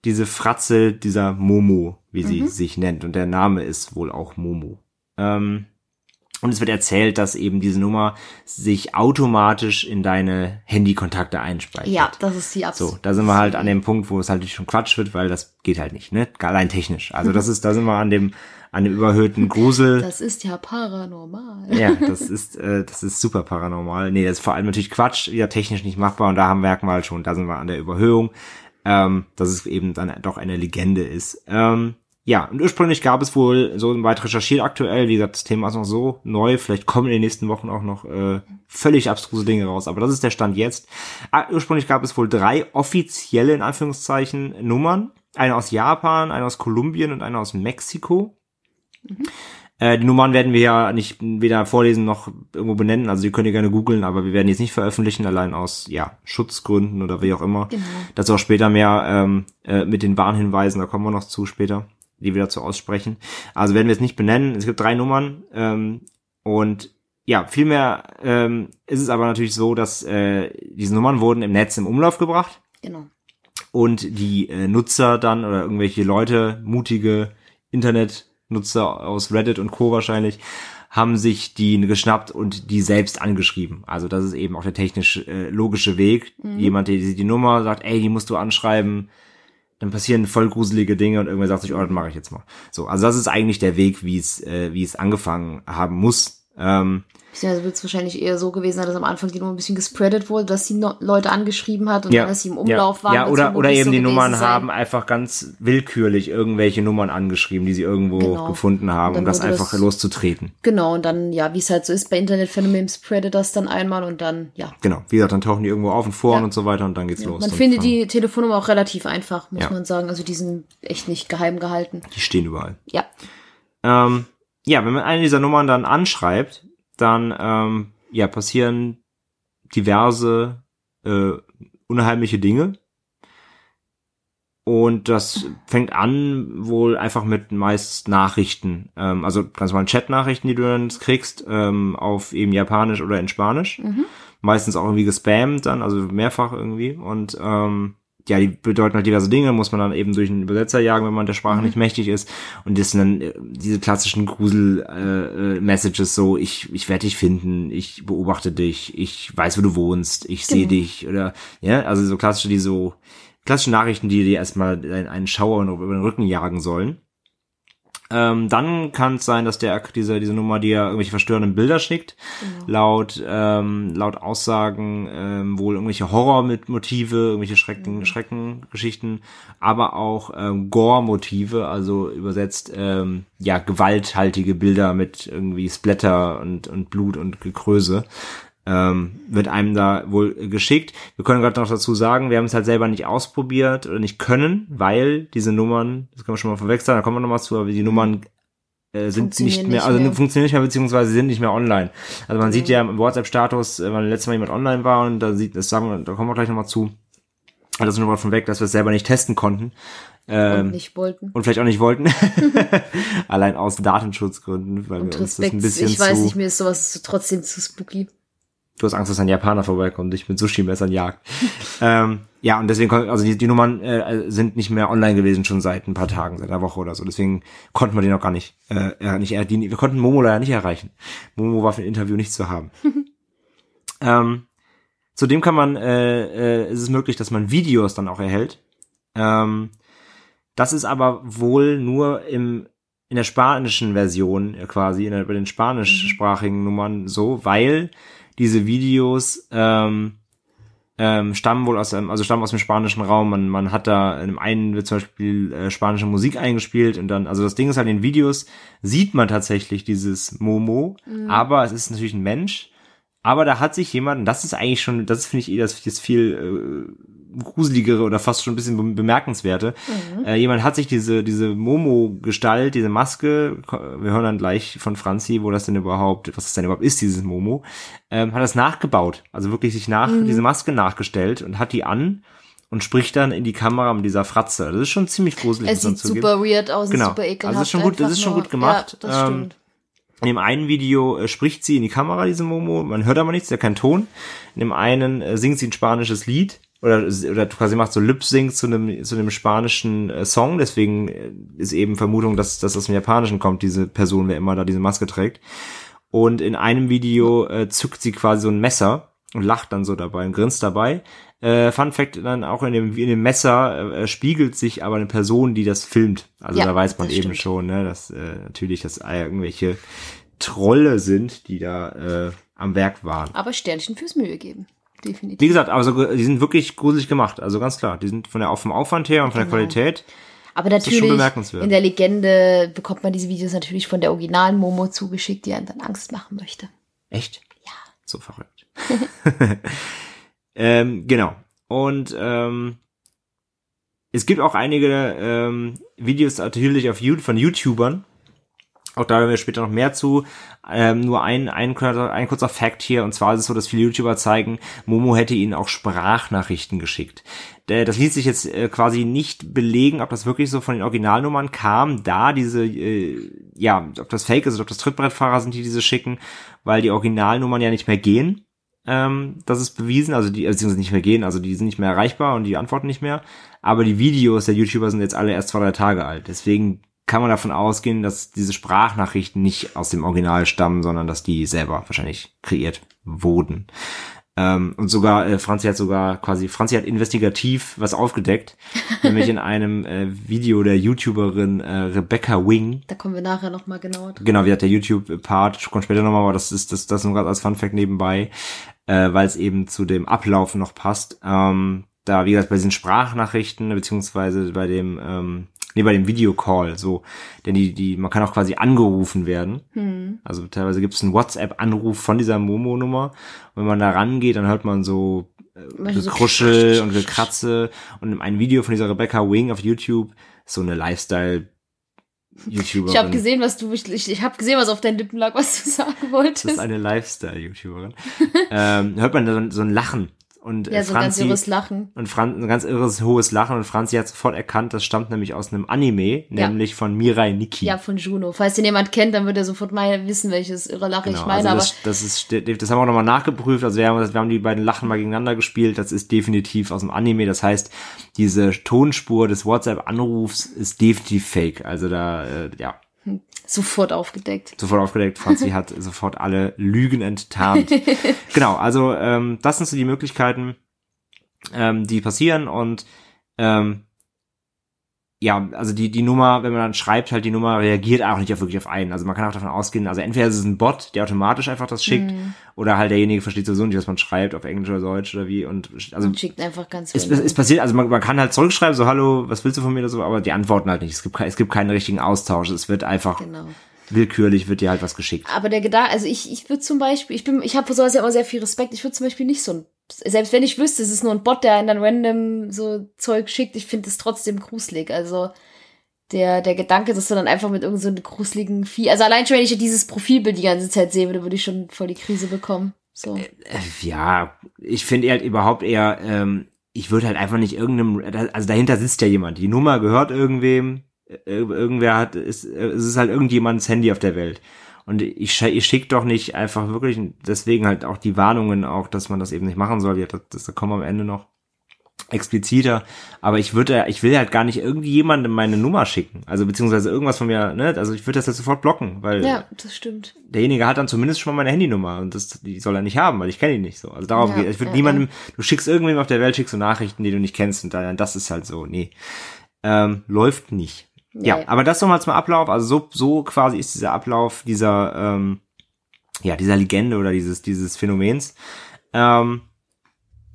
diese Fratze dieser Momo, wie sie mhm. sich nennt. Und der Name ist wohl auch Momo. Ähm, und es wird erzählt, dass eben diese Nummer sich automatisch in deine Handykontakte einspeichert. Ja, das ist die Absicht. So, da sind wir halt an dem Punkt, wo es halt schon Quatsch wird, weil das geht halt nicht, ne? Allein technisch. Also das ist, da sind wir an dem an dem überhöhten Grusel. Das ist ja paranormal. Ja, das ist, äh, das ist super paranormal. Nee, das ist vor allem natürlich Quatsch, wieder technisch nicht machbar und da haben merken wir halt schon, da sind wir an der Überhöhung, ähm, dass es eben dann doch eine Legende ist. Ähm, ja, und ursprünglich gab es wohl so weit recherchiert aktuell, wie gesagt, das Thema ist noch so neu, vielleicht kommen in den nächsten Wochen auch noch äh, völlig abstruse Dinge raus, aber das ist der Stand jetzt. Ah, ursprünglich gab es wohl drei offizielle, in Anführungszeichen, Nummern. Eine aus Japan, eine aus Kolumbien und eine aus Mexiko. Mhm. Äh, die Nummern werden wir ja nicht weder vorlesen noch irgendwo benennen, also die könnt ihr gerne googeln, aber wir werden jetzt nicht veröffentlichen, allein aus ja Schutzgründen oder wie auch immer. Genau. Dazu auch später mehr ähm, äh, mit den Warnhinweisen, da kommen wir noch zu später, die wir dazu aussprechen. Also werden wir es nicht benennen. Es gibt drei Nummern ähm, und ja, vielmehr ähm, ist es aber natürlich so, dass äh, diese Nummern wurden im Netz im Umlauf gebracht. Genau. Und die äh, Nutzer dann oder irgendwelche Leute, mutige Internet Nutzer aus Reddit und Co. wahrscheinlich, haben sich die geschnappt und die selbst angeschrieben. Also das ist eben auch der technisch äh, logische Weg. Mhm. Jemand, der sieht die Nummer, sagt, ey, die musst du anschreiben, dann passieren voll gruselige Dinge und irgendwer sagt sich, oh, das mache ich jetzt mal. So, also das ist eigentlich der Weg, wie es, äh, wie es angefangen haben muss. Ähm, Beziehungsweise wird es wahrscheinlich eher so gewesen sein, dass am Anfang die Nummer ein bisschen gespreadet wurde, dass sie no Leute angeschrieben hat und ja, dann, dass sie im Umlauf ja, waren. Ja, oder, oder eben so die Nummern sein. haben einfach ganz willkürlich irgendwelche Nummern angeschrieben, die sie irgendwo Genau. gefunden haben, Und um das einfach das- loszutreten. Genau, und dann, ja, wie es halt so ist bei Internetphänomenen, spreadet das dann einmal und dann, ja. Genau. Wie gesagt, dann tauchen die irgendwo auf in Foren Ja. und so weiter und dann geht's los. Man Und findet die Telefonnummer auch relativ einfach, muss man sagen. Also die sind echt nicht geheim gehalten. Die stehen überall. Ja. Ähm, ja, wenn man eine dieser Nummern dann anschreibt, dann ähm, ja passieren diverse äh, unheimliche Dinge. Und das fängt an wohl einfach mit meist Nachrichten, ähm, also ganz normalen Chat-Nachrichten, die du dann kriegst, ähm, auf eben Japanisch oder in Spanisch. Meistens auch irgendwie gespammt dann, also mehrfach irgendwie. Und ähm, ja, die bedeuten halt diverse Dinge, muss man dann eben durch einen Übersetzer jagen, wenn man der Sprache nicht mächtig ist. Und das sind dann äh, diese klassischen Grusel-Messages, äh, Messages so, ich, ich werde dich finden, ich beobachte dich, ich weiß, wo du wohnst, ich sehe Genau. dich oder ja, also so klassische, die so klassische Nachrichten, die dir erstmal einen einen Schauer über den Rücken jagen sollen. Ähm, dann kann es sein, dass der diese diese Nummer dir irgendwelche verstörenden Bilder schickt, laut ähm, laut Aussagen ähm, wohl irgendwelche Horror-Motive, irgendwelche Schrecken Schreckengeschichten, aber auch ähm, Gore-Motive, also übersetzt ähm, ja gewalthaltige Bilder mit irgendwie Splatter und und Blut und Gekröse ähm, wird einem da wohl geschickt. Wir können gerade noch dazu sagen, wir haben es halt selber nicht ausprobiert oder nicht können, weil diese Nummern, das können wir schon mal verwechseln, da kommen wir noch mal zu, aber die Nummern äh, sind nicht mehr, nicht also mehr. funktionieren nicht mehr, beziehungsweise sind nicht mehr online. Also man sieht ja im WhatsApp-Status, äh, wenn letztes Mal jemand online war und da sieht, das sagen wir, da kommen wir gleich noch mal zu, das ist schon mal von weg, dass wir es selber nicht testen konnten. Ähm, und nicht wollten. und vielleicht auch nicht wollten. Allein aus Datenschutzgründen, weil Und wir uns das Respekt, ein bisschen ich weiß nicht, mir ist sowas trotzdem zu spooky. Du hast Angst, dass ein Japaner vorbeikommt dich mit Sushi-Messern jagt. ähm, ja, und deswegen, also die, die Nummern äh, sind nicht mehr online gewesen, schon seit ein paar Tagen, seit einer Woche oder so. Deswegen konnten wir die noch gar nicht, äh, ja, nicht äh, die, wir konnten Momo leider nicht erreichen. Momo war für ein Interview nicht zu haben. ähm, zudem kann man, äh, äh, ist es möglich, dass man Videos dann auch erhält. Ähm, das ist aber wohl nur im in der spanischen Version äh, quasi, in der, bei den spanischsprachigen Nummern so, weil diese Videos ähm, ähm, stammen wohl aus dem, also stammen aus dem spanischen Raum. Man, man hat da in einen wird zum Beispiel äh, spanische Musik eingespielt und dann, also das Ding ist halt in den Videos sieht man tatsächlich dieses Momo, aber es ist natürlich ein Mensch. Aber da hat sich jemand, und das ist eigentlich schon, das finde ich eh das, das viel äh, gruseligere oder fast schon ein bisschen be- bemerkenswerte. Äh, jemand hat sich diese, diese Momo-Gestalt, diese Maske, wir hören dann gleich von Franzi, wo das denn überhaupt, was das denn überhaupt ist, dieses Momo, ähm, hat das nachgebaut. Also wirklich sich nach, diese Maske nachgestellt und hat die an und spricht dann in die Kamera mit dieser Fratze. Das ist schon ziemlich gruselig. Es sieht super weird aus, Genau. super ekelhaft. Also ist schon gut- das ist schon gut gemacht. Ja, das Ähm, stimmt. In dem einen Video äh, spricht sie in die Kamera, diese Momo, man hört aber nichts, ja kein Ton. In dem einen äh, singt sie ein spanisches Lied oder, oder quasi macht so Lip-Sync zu einem, zu einem spanischen äh, Song, deswegen äh, ist eben Vermutung, dass, dass das aus dem Japanischen kommt, diese Person, wer immer da diese Maske trägt. Und in einem Video äh, zückt sie quasi so ein Messer und lacht dann so dabei und grinst dabei. Äh, Fun Fact dann auch in dem, in dem Messer äh, spiegelt sich aber eine Person, die das filmt. Also Ja, da weiß man eben stimmt. schon, ne, dass äh, natürlich das äh, irgendwelche Trolle sind, die da äh, am Werk waren. Aber Sternchen fürs Mühe geben. Definitiv. Wie gesagt, also die sind wirklich gruselig gemacht, also ganz klar. Die sind von der vom Aufwand her und von der Genau. Qualität. Aber natürlich, bemerkenswert. in der Legende bekommt man diese Videos natürlich von der originalen Momo zugeschickt, die einem dann Angst machen möchte. Echt? Ja. So verrückt. ähm, genau. Und ähm, es gibt auch einige ähm, Videos natürlich auf von YouTubern. Auch da werden wir später noch mehr zu. Ähm, nur ein, ein, kurzer- ein kurzer Fact hier, und zwar ist es so, dass viele YouTuber zeigen, Momo hätte ihnen auch Sprachnachrichten geschickt. Der- Das ließ sich jetzt äh, quasi nicht belegen, ob das wirklich so von den Originalnummern kam, da diese, äh, ja, ob das Fake ist oder ob das Trittbrettfahrer sind, die diese schicken, weil die Originalnummern ja nicht mehr gehen. Ähm, das ist bewiesen, also die, beziehungsweise nicht mehr gehen, also die sind nicht mehr erreichbar und die antworten nicht mehr. Aber die Videos der YouTuber sind jetzt alle erst zwei, drei Tage alt. Deswegen kann man davon ausgehen, dass diese Sprachnachrichten nicht aus dem Original stammen, sondern dass die selber wahrscheinlich kreiert wurden. Ähm, und sogar, äh, Franzi hat sogar quasi, Franzi hat investigativ was aufgedeckt, nämlich in einem äh, Video der YouTuberin äh, Rebecca Wing. Da kommen wir nachher nochmal genauer drauf. Genau, wie hat der YouTube-Part, kommt später nochmal, aber das ist das, das nur gerade als Fun-Fact nebenbei, äh, weil es eben zu dem Ablauf noch passt. Ähm, da, wie gesagt, bei diesen Sprachnachrichten, beziehungsweise bei dem, ähm, nee, bei dem Videocall, so, denn die, die, man kann auch quasi angerufen werden. Hm. Also teilweise gibt es einen WhatsApp-Anruf von dieser Momo-Nummer. Und wenn man da rangeht, dann hört man so äh, Gekruschel so und Gekratze. Und in einem Video von dieser Rebecca Wing auf YouTube, so eine Lifestyle- YouTuberin. Ich habe gesehen, was du ich, ich habe gesehen, was auf deinen Lippen lag, was du sagen wolltest. Das ist eine Lifestyle YouTuberin. ähm, hört man da so ein Lachen und ja, so Franzi, ein ganz irres Lachen. Und Fran ein ganz irres hohes Lachen. Und Franzi hat sofort erkannt, das stammt nämlich aus einem Anime, ja. nämlich von Mirai Nikki. Ja, von Juno. Falls den jemand kennt, dann wird er sofort mal wissen, welches irre Lache genau, ich meine. Also das, das, ist, das haben wir auch nochmal nachgeprüft. Also wir haben, wir haben die beiden Lachen mal gegeneinander gespielt. Das ist definitiv aus dem Anime. Das heißt, diese Tonspur des WhatsApp-Anrufs ist definitiv fake. Also da, äh, ja, Sofort aufgedeckt. Sofort aufgedeckt. Franzi hat sofort alle Lügen enttarnt. genau, also ähm, das sind so die Möglichkeiten, ähm, die passieren und ähm, ja, also die, die Nummer, wenn man dann schreibt, halt die Nummer reagiert auch nicht auf wirklich auf einen. Also man kann auch davon ausgehen, also entweder ist es ein Bot, der automatisch einfach das schickt, mm. oder halt derjenige versteht sowieso nicht, was man schreibt, auf Englisch oder Deutsch oder wie. Und also und schickt einfach ganz es, es, es passiert, also man, man kann halt zurückschreiben, so hallo, was willst du von mir oder so, aber die antworten halt nicht. Es gibt, es gibt keinen richtigen Austausch. Es wird einfach. Genau willkürlich wird dir halt was geschickt. Aber der Gedanke, also ich, ich würde zum Beispiel, ich bin, ich habe für sowas ja immer sehr viel Respekt. Ich würde zum Beispiel nicht so ein, selbst wenn ich wüsste, es ist nur ein Bot, der einen dann random so Zeug schickt, ich finde es trotzdem gruselig. Also der, der Gedanke, dass du dann einfach mit irgendeinem so gruseligen Vieh, also allein schon, wenn ich dieses Profilbild die ganze Zeit sehe, würde, würde ich schon voll die Krise bekommen. So. Äh, ja, ich finde halt überhaupt eher, ähm, ich würde halt einfach nicht irgendeinem, also dahinter sitzt ja jemand. Die Nummer gehört irgendwem, äh, irgendwer hat, ist, es ist halt irgendjemands Handy auf der Welt. Und ich, ich schicke doch nicht einfach wirklich, deswegen halt auch die Warnungen auch, dass man das eben nicht machen soll. Ja, das, das, da kommen wir am Ende noch expliziter, aber ich würde, ich will halt gar nicht irgendjemandem meine Nummer schicken, also beziehungsweise irgendwas von mir, ne, also ich würde das jetzt sofort blocken, weil ja, das stimmt. Derjenige hat dann zumindest schon mal meine Handynummer und das, die soll er nicht haben, weil ich kenne ihn nicht so. Also darauf ja, geht. Ich würde ja, niemandem, du schickst irgendwem auf der Welt schickst du Nachrichten, die du nicht kennst und dann, das ist halt so, nee, ähm, läuft nicht. Ja, ja aber das nochmal zum Ablauf, also so, so quasi ist dieser Ablauf dieser, ähm, ja, dieser Legende oder dieses, dieses Phänomens. Ähm,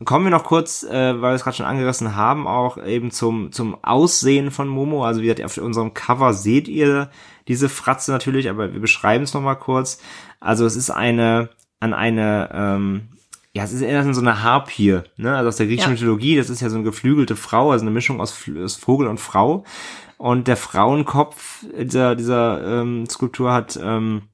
Kommen wir noch kurz, äh, weil wir es gerade schon angerissen haben, auch eben zum, zum Aussehen von Momo. Also wie gesagt, auf unserem Cover seht ihr diese Fratze natürlich, aber wir beschreiben es nochmal kurz. Also es ist eine, an eine, ähm, ja, es ist eher so eine Harpie, ne? Also aus der griechischen ja. Mythologie, das ist ja so eine geflügelte Frau, also eine Mischung aus, aus Vogel und Frau. Und der Frauenkopf dieser, dieser ähm, Skulptur hat, ähm,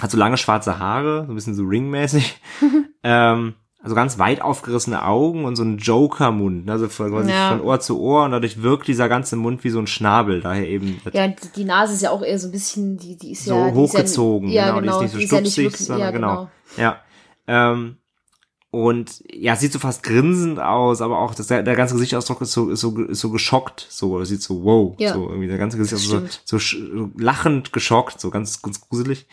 hat so lange schwarze Haare, so ein bisschen so ringmäßig. ähm, also ganz weit aufgerissene Augen und so ein Joker-Mund, ne? also quasi ja. von Ohr zu Ohr und dadurch wirkt dieser ganze Mund wie so ein Schnabel, daher eben. Ja, die, die Nase ist ja auch eher so ein bisschen, die, die ist so ja hochgezogen, ja, genau, genau, die ist nicht so stupsig, ja wirklich, sondern ja, genau. genau. Ja. Ähm, und ja, sieht so fast grinsend aus, aber auch das, der, der ganze Gesichtsausdruck ist so, ist so, ist so geschockt, so, sieht so wow, ja, so irgendwie der ganze Gesichtsausdruck so, so lachend geschockt, so ganz, ganz gruselig.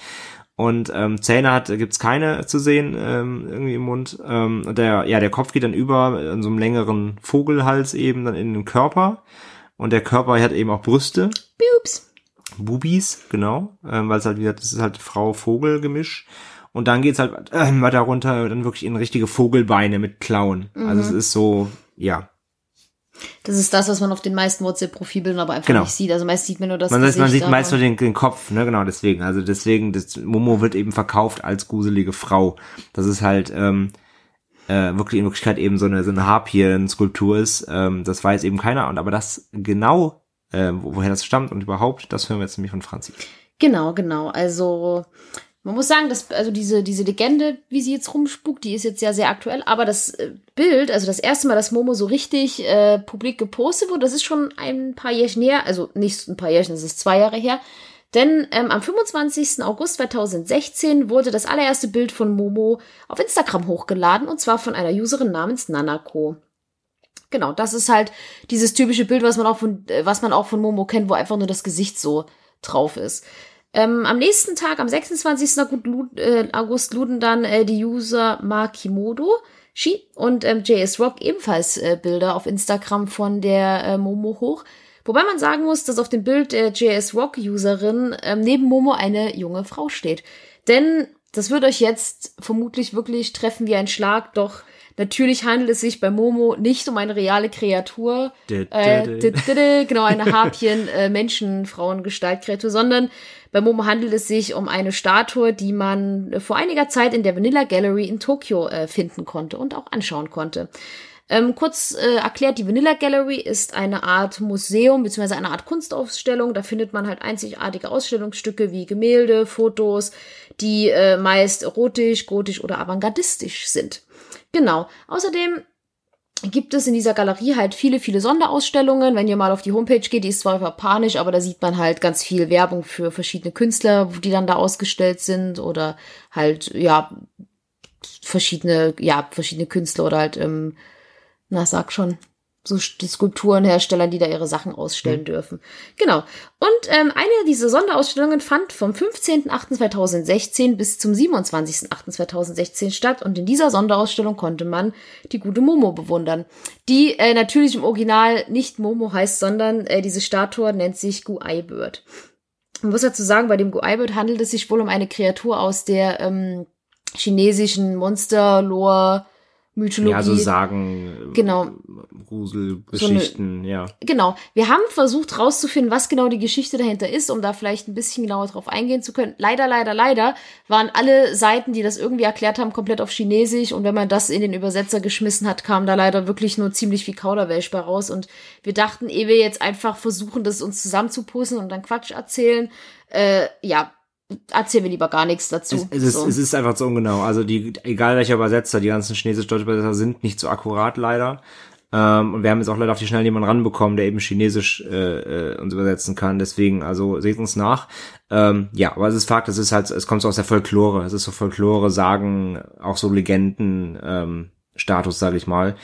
Und ähm, Zähne hat, gibt's keine zu sehen ähm, irgendwie im Mund. Ähm, der, ja, der Kopf geht dann über in so einem längeren Vogelhals eben dann in den Körper. Und der Körper hat eben auch Brüste. Boobs. Bubis, genau. Ähm, Weil es halt wieder, das ist halt Frau-Vogel-Gemisch. Und dann geht's halt äh, weiter runter, dann wirklich in richtige Vogelbeine mit Klauen. Mhm. Also es ist so, ja, das ist das, was man auf den meisten WhatsApp-Profilbildern aber einfach genau. nicht sieht. Also meist sieht man nur das man, Gesicht. Man sieht meist nur den, den, Kopf, ne, genau, deswegen. Also deswegen, das Momo wird eben verkauft als gruselige Frau. Das ist halt, ähm, äh, wirklich in Wirklichkeit eben so eine, so eine Harpien-Skulptur ist. Ähm, das weiß eben keiner. Und aber das genau, äh, woher das stammt und überhaupt, das hören wir jetzt nämlich von Franzi. Genau, genau. Also man muss sagen, dass also diese, diese Legende, wie sie jetzt rumspukt, die ist jetzt ja sehr aktuell, aber das äh, Bild, also das erste Mal, dass Momo so richtig äh, publik gepostet wurde, das ist schon ein paar Jährchen her, also nicht ein paar Jährchen, das ist zwei Jahre her. Denn ähm, am 25. August 2016 wurde das allererste Bild von Momo auf Instagram hochgeladen und zwar von einer Userin namens Nanako. Genau, das ist halt dieses typische Bild, was man auch von, äh, was man auch von Momo kennt, wo einfach nur das Gesicht so drauf ist. Ähm, am nächsten Tag, am 26. Äh, August, luden dann äh, die User Makimodo Shi und ähm, JS Rock ebenfalls äh, Bilder auf Instagram von der äh, Momo hoch. Wobei man sagen muss, dass auf dem Bild der JS Rock Userin ähm, neben Momo eine junge Frau steht. Denn das wird euch jetzt vermutlich wirklich treffen wie ein Schlag, doch Natürlich handelt es sich bei Momo nicht um eine reale Kreatur, äh, genau eine Harpien, äh, Menschen, Frauen, Gestaltkreatur, sondern bei Momo handelt es sich um eine Statue, die man vor einiger Zeit in der Vanilla Gallery in Tokio äh, finden konnte und auch anschauen konnte. Ähm, kurz äh, erklärt, die Vanilla Gallery ist eine Art Museum bzw. eine Art Kunstausstellung. Da findet man halt einzigartige Ausstellungsstücke wie Gemälde, Fotos, die äh, meist erotisch, gotisch oder avantgardistisch sind. Genau. Außerdem gibt es in dieser Galerie halt viele, viele Sonderausstellungen. Wenn ihr mal auf die Homepage geht, die ist zwar japanisch, aber da sieht man halt ganz viel Werbung für verschiedene Künstler, die dann da ausgestellt sind oder halt, ja, verschiedene, ja, verschiedene Künstler oder halt, ähm, na, sag schon, so Skulpturenhersteller, die da ihre Sachen ausstellen mhm. dürfen. Genau. Und ähm, eine dieser Sonderausstellungen fand vom 15.08.2016 bis zum 27.08.2016 statt und in dieser Sonderausstellung konnte man die gute Momo bewundern, die äh, natürlich im Original nicht Momo heißt, sondern äh, diese Statue nennt sich Guai Bird. Man muss dazu sagen, bei dem Guai Bird handelt es sich wohl um eine Kreatur aus der ähm, chinesischen Monster-Lore Mythologie. Ja, so Sagen, genau. Grusel, Geschichten, so ja. Genau. Wir haben versucht rauszufinden, was genau die Geschichte dahinter ist, um da vielleicht ein bisschen genauer drauf eingehen zu können. Leider, leider, leider waren alle Seiten, die das irgendwie erklärt haben, komplett auf Chinesisch und wenn man das in den Übersetzer geschmissen hat, kam da leider wirklich nur ziemlich viel Kauderwelsch bei raus und wir dachten, ehe wir jetzt einfach versuchen, das uns zusammenzupussen und dann Quatsch erzählen, äh, ja, erzählen wir lieber gar nichts dazu. Es, es, so. ist, es ist einfach so ungenau. Also die, egal welcher Übersetzer, die ganzen chinesisch-deutschen Übersetzer sind nicht so akkurat leider. Ähm, und wir haben jetzt auch leider auf die Schnelle jemanden ranbekommen, der eben Chinesisch äh, äh, uns übersetzen kann. Deswegen, also seht uns nach. Ähm, ja, aber es ist Fakt, es ist halt, es kommt so aus der Folklore. Es ist so Folklore, Sagen, auch so Legenden, ähm, Status, sage ich mal.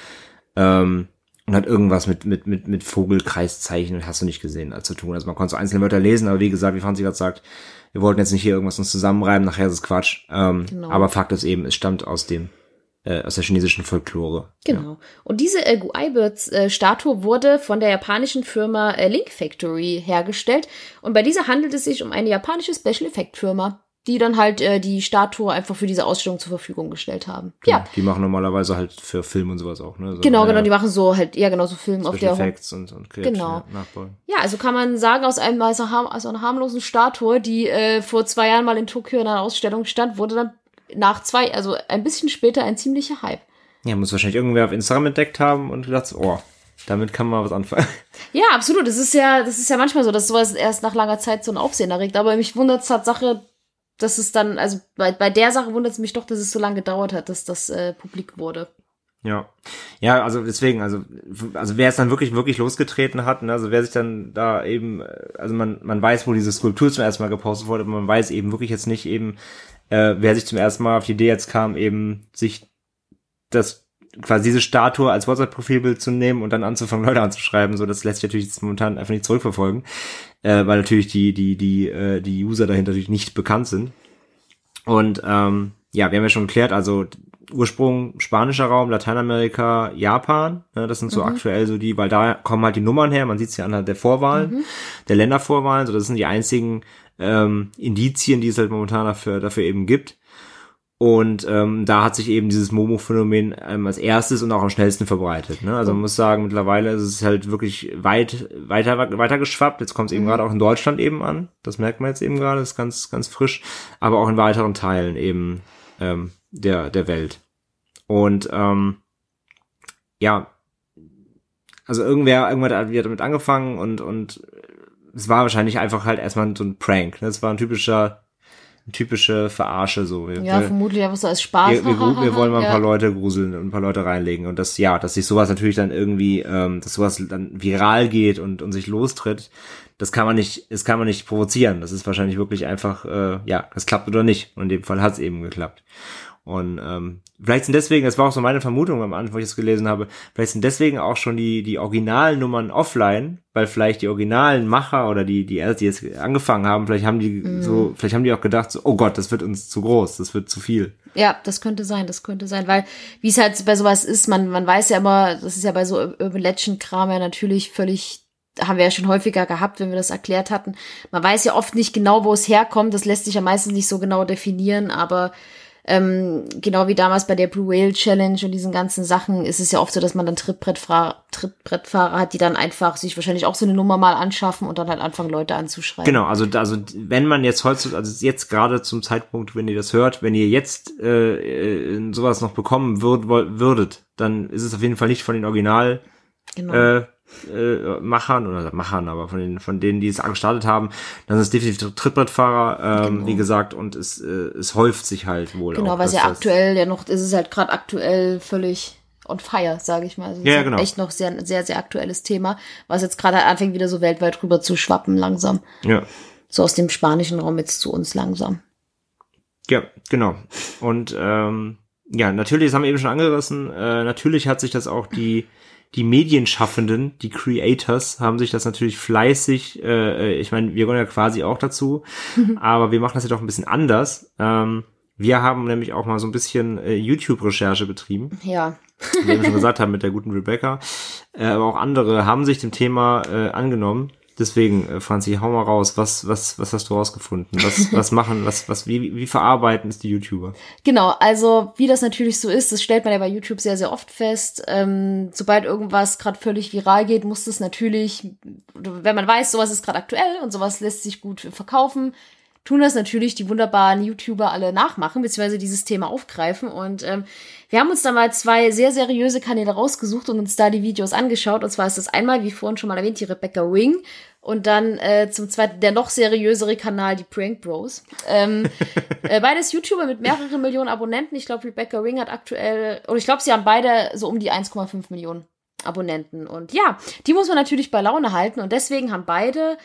Ähm, und hat irgendwas mit, mit, mit, mit Vogelkreiszeichen, hast du nicht gesehen, zu tun. Also man konnte so einzelne Wörter lesen, aber wie gesagt, wie Franzi gerade sagt, wir wollten jetzt nicht hier irgendwas uns zusammenreiben, nachher ist es Quatsch. Ähm, genau. Aber Fakt ist eben, es stammt aus dem äh, aus der chinesischen Folklore. Genau. Ja. Und diese äh, Guaibirds-Statue äh, wurde von der japanischen Firma äh, Link Factory hergestellt. Und bei dieser handelt es sich um eine japanische Special Effect Firma die dann halt äh, die Statue einfach für diese Ausstellung zur Verfügung gestellt haben. Ja. ja. Die machen normalerweise halt für Film und sowas auch, ne? So, genau, genau, die machen so halt, ja genau, so Film auf der Effects und, und Genau. Nachbauen. Ja, also kann man sagen, aus einem also, aus einer harmlosen Statue, die äh, vor zwei Jahren mal in Tokio in einer Ausstellung stand, wurde dann nach zwei, also ein bisschen später ein ziemlicher Hype. Ja, muss wahrscheinlich irgendwer auf Instagram entdeckt haben und gedacht, oh, damit kann man was anfangen. Ja, absolut. Das ist ja, das ist ja manchmal so, dass sowas erst nach langer Zeit so ein Aufsehen erregt. Aber mich wundert es Tatsache, dass es dann, also bei, bei der Sache wundert es mich doch, dass es so lange gedauert hat, dass das äh, publik wurde. Ja. Ja, also deswegen, also, also wer es dann wirklich, wirklich losgetreten hat, ne, also wer sich dann da eben, also man, man weiß, wo diese Skulptur zum ersten Mal gepostet wurde, aber man weiß eben wirklich jetzt nicht eben, äh, wer sich zum ersten Mal auf die Idee jetzt kam, eben sich das quasi diese Statue als WhatsApp-Profilbild zu nehmen und dann anzufangen, Leute anzuschreiben, so das lässt sich natürlich momentan einfach nicht zurückverfolgen, äh, weil natürlich die, die, die, äh, die User dahinter natürlich nicht bekannt sind. Und ähm, ja, wir haben ja schon geklärt, also Ursprung spanischer Raum, Lateinamerika, Japan, ne, das sind so mhm. aktuell so die, weil da kommen halt die Nummern her, man sieht es ja anhand der Vorwahlen, mhm. der Ländervorwahlen, so das sind die einzigen ähm, Indizien, die es halt momentan dafür, dafür eben gibt. Und ähm, da hat sich eben dieses Momo-Phänomen ähm, als erstes und auch am schnellsten verbreitet. Ne? Also man muss sagen, mittlerweile ist es halt wirklich weit weiter weiter geschwappt. Jetzt kommt es eben mhm. gerade auch in Deutschland eben an. Das merkt man jetzt eben gerade, das ist ganz ganz frisch. Aber auch in weiteren Teilen eben ähm, der der Welt. Und ähm, ja, also irgendwer irgendwer hat damit angefangen und und es war wahrscheinlich einfach halt erstmal so ein Prank. Ne? Das war ein typischer typische Verarsche so. Wir, ja, vermutlich einfach so als Spaß. Wir, wir, wir wollen mal ein paar Leute gruseln und ein paar Leute reinlegen und das ja, dass sich sowas natürlich dann irgendwie, ähm, dass sowas dann viral geht und und sich lostritt, das kann man nicht, das kann man nicht provozieren. Das ist wahrscheinlich wirklich einfach, äh, ja, das klappt oder nicht. Und in dem Fall hat es eben geklappt. Und ähm, vielleicht sind deswegen, das war auch so meine Vermutung am Anfang, wo ich es gelesen habe, vielleicht sind deswegen auch schon die, die originalen Nummern offline, weil vielleicht die originalen Macher oder die, die, die jetzt angefangen haben, vielleicht haben die mm. so, vielleicht haben die auch gedacht, so, oh Gott, das wird uns zu groß, das wird zu viel. Ja, das könnte sein, das könnte sein, weil wie es halt bei sowas ist, man, man weiß ja immer, das ist ja bei so Urban Legend Kram ja natürlich völlig haben wir ja schon häufiger gehabt, wenn wir das erklärt hatten. Man weiß ja oft nicht genau, wo es herkommt. Das lässt sich ja meistens nicht so genau definieren, aber ähm, genau wie damals bei der Blue Whale Challenge und diesen ganzen Sachen ist es ja oft so, dass man dann Trittbrettfahrer, Trittbrettfahrer hat, die dann einfach sich wahrscheinlich auch so eine Nummer mal anschaffen und dann halt anfangen, Leute anzuschreiben. Genau, also, also wenn man jetzt heutzutage, also jetzt gerade zum Zeitpunkt, wenn ihr das hört, wenn ihr jetzt äh, sowas noch bekommen würd, würdet, dann ist es auf jeden Fall nicht von den Original genau. äh, äh, Machern oder Machern, aber von den von denen, die es gestartet haben, dann ist es definitiv Trittbrettfahrer, ähm, genau. wie gesagt, und es äh, es häuft sich halt wohl. Genau, weil es ja aktuell ja noch, ist es halt gerade aktuell völlig on fire, sage ich mal. Also ja, genau. echt noch sehr sehr sehr aktuelles Thema, was jetzt gerade anfängt wieder so weltweit rüber zu schwappen langsam. Ja. So aus dem spanischen Raum jetzt zu uns langsam. Ja, genau. Und ähm, ja, natürlich, das haben wir eben schon angerissen. Äh, natürlich hat sich das auch die die Medienschaffenden, die Creators, haben sich das natürlich fleißig, äh, ich meine, wir gehören ja quasi auch dazu, aber wir machen das ja doch ein bisschen anders. Ähm, wir haben nämlich auch mal so ein bisschen äh, YouTube-Recherche betrieben. Ja. Wie wir schon gesagt haben mit der guten Rebecca. Äh, aber auch andere haben sich dem Thema äh, angenommen Deswegen, äh, Franzi, hau mal raus. Was, was, was hast du rausgefunden? Was, was machen, was, was, wie, wie verarbeiten es die YouTuber? Genau, also wie das natürlich so ist, das stellt man ja bei YouTube sehr, sehr oft fest. Ähm, sobald irgendwas gerade völlig viral geht, muss das natürlich, wenn man weiß, sowas ist gerade aktuell und sowas lässt sich gut verkaufen, tun das natürlich die wunderbaren YouTuber alle nachmachen, beziehungsweise dieses Thema aufgreifen. Und ähm, wir haben uns da mal zwei sehr seriöse Kanäle rausgesucht und uns da die Videos angeschaut. Und zwar ist das einmal, wie vorhin schon mal erwähnt, die Rebecca Wing. Und dann äh, zum zweiten der noch seriösere Kanal, die Prank Bros. Ähm, äh, beides YouTuber mit mehreren Millionen Abonnenten. Ich glaube, Rebecca Wing hat aktuell, oder ich glaube, sie haben beide so um die 1,5 Millionen Abonnenten. Und ja, die muss man natürlich bei Laune halten. Und deswegen haben beide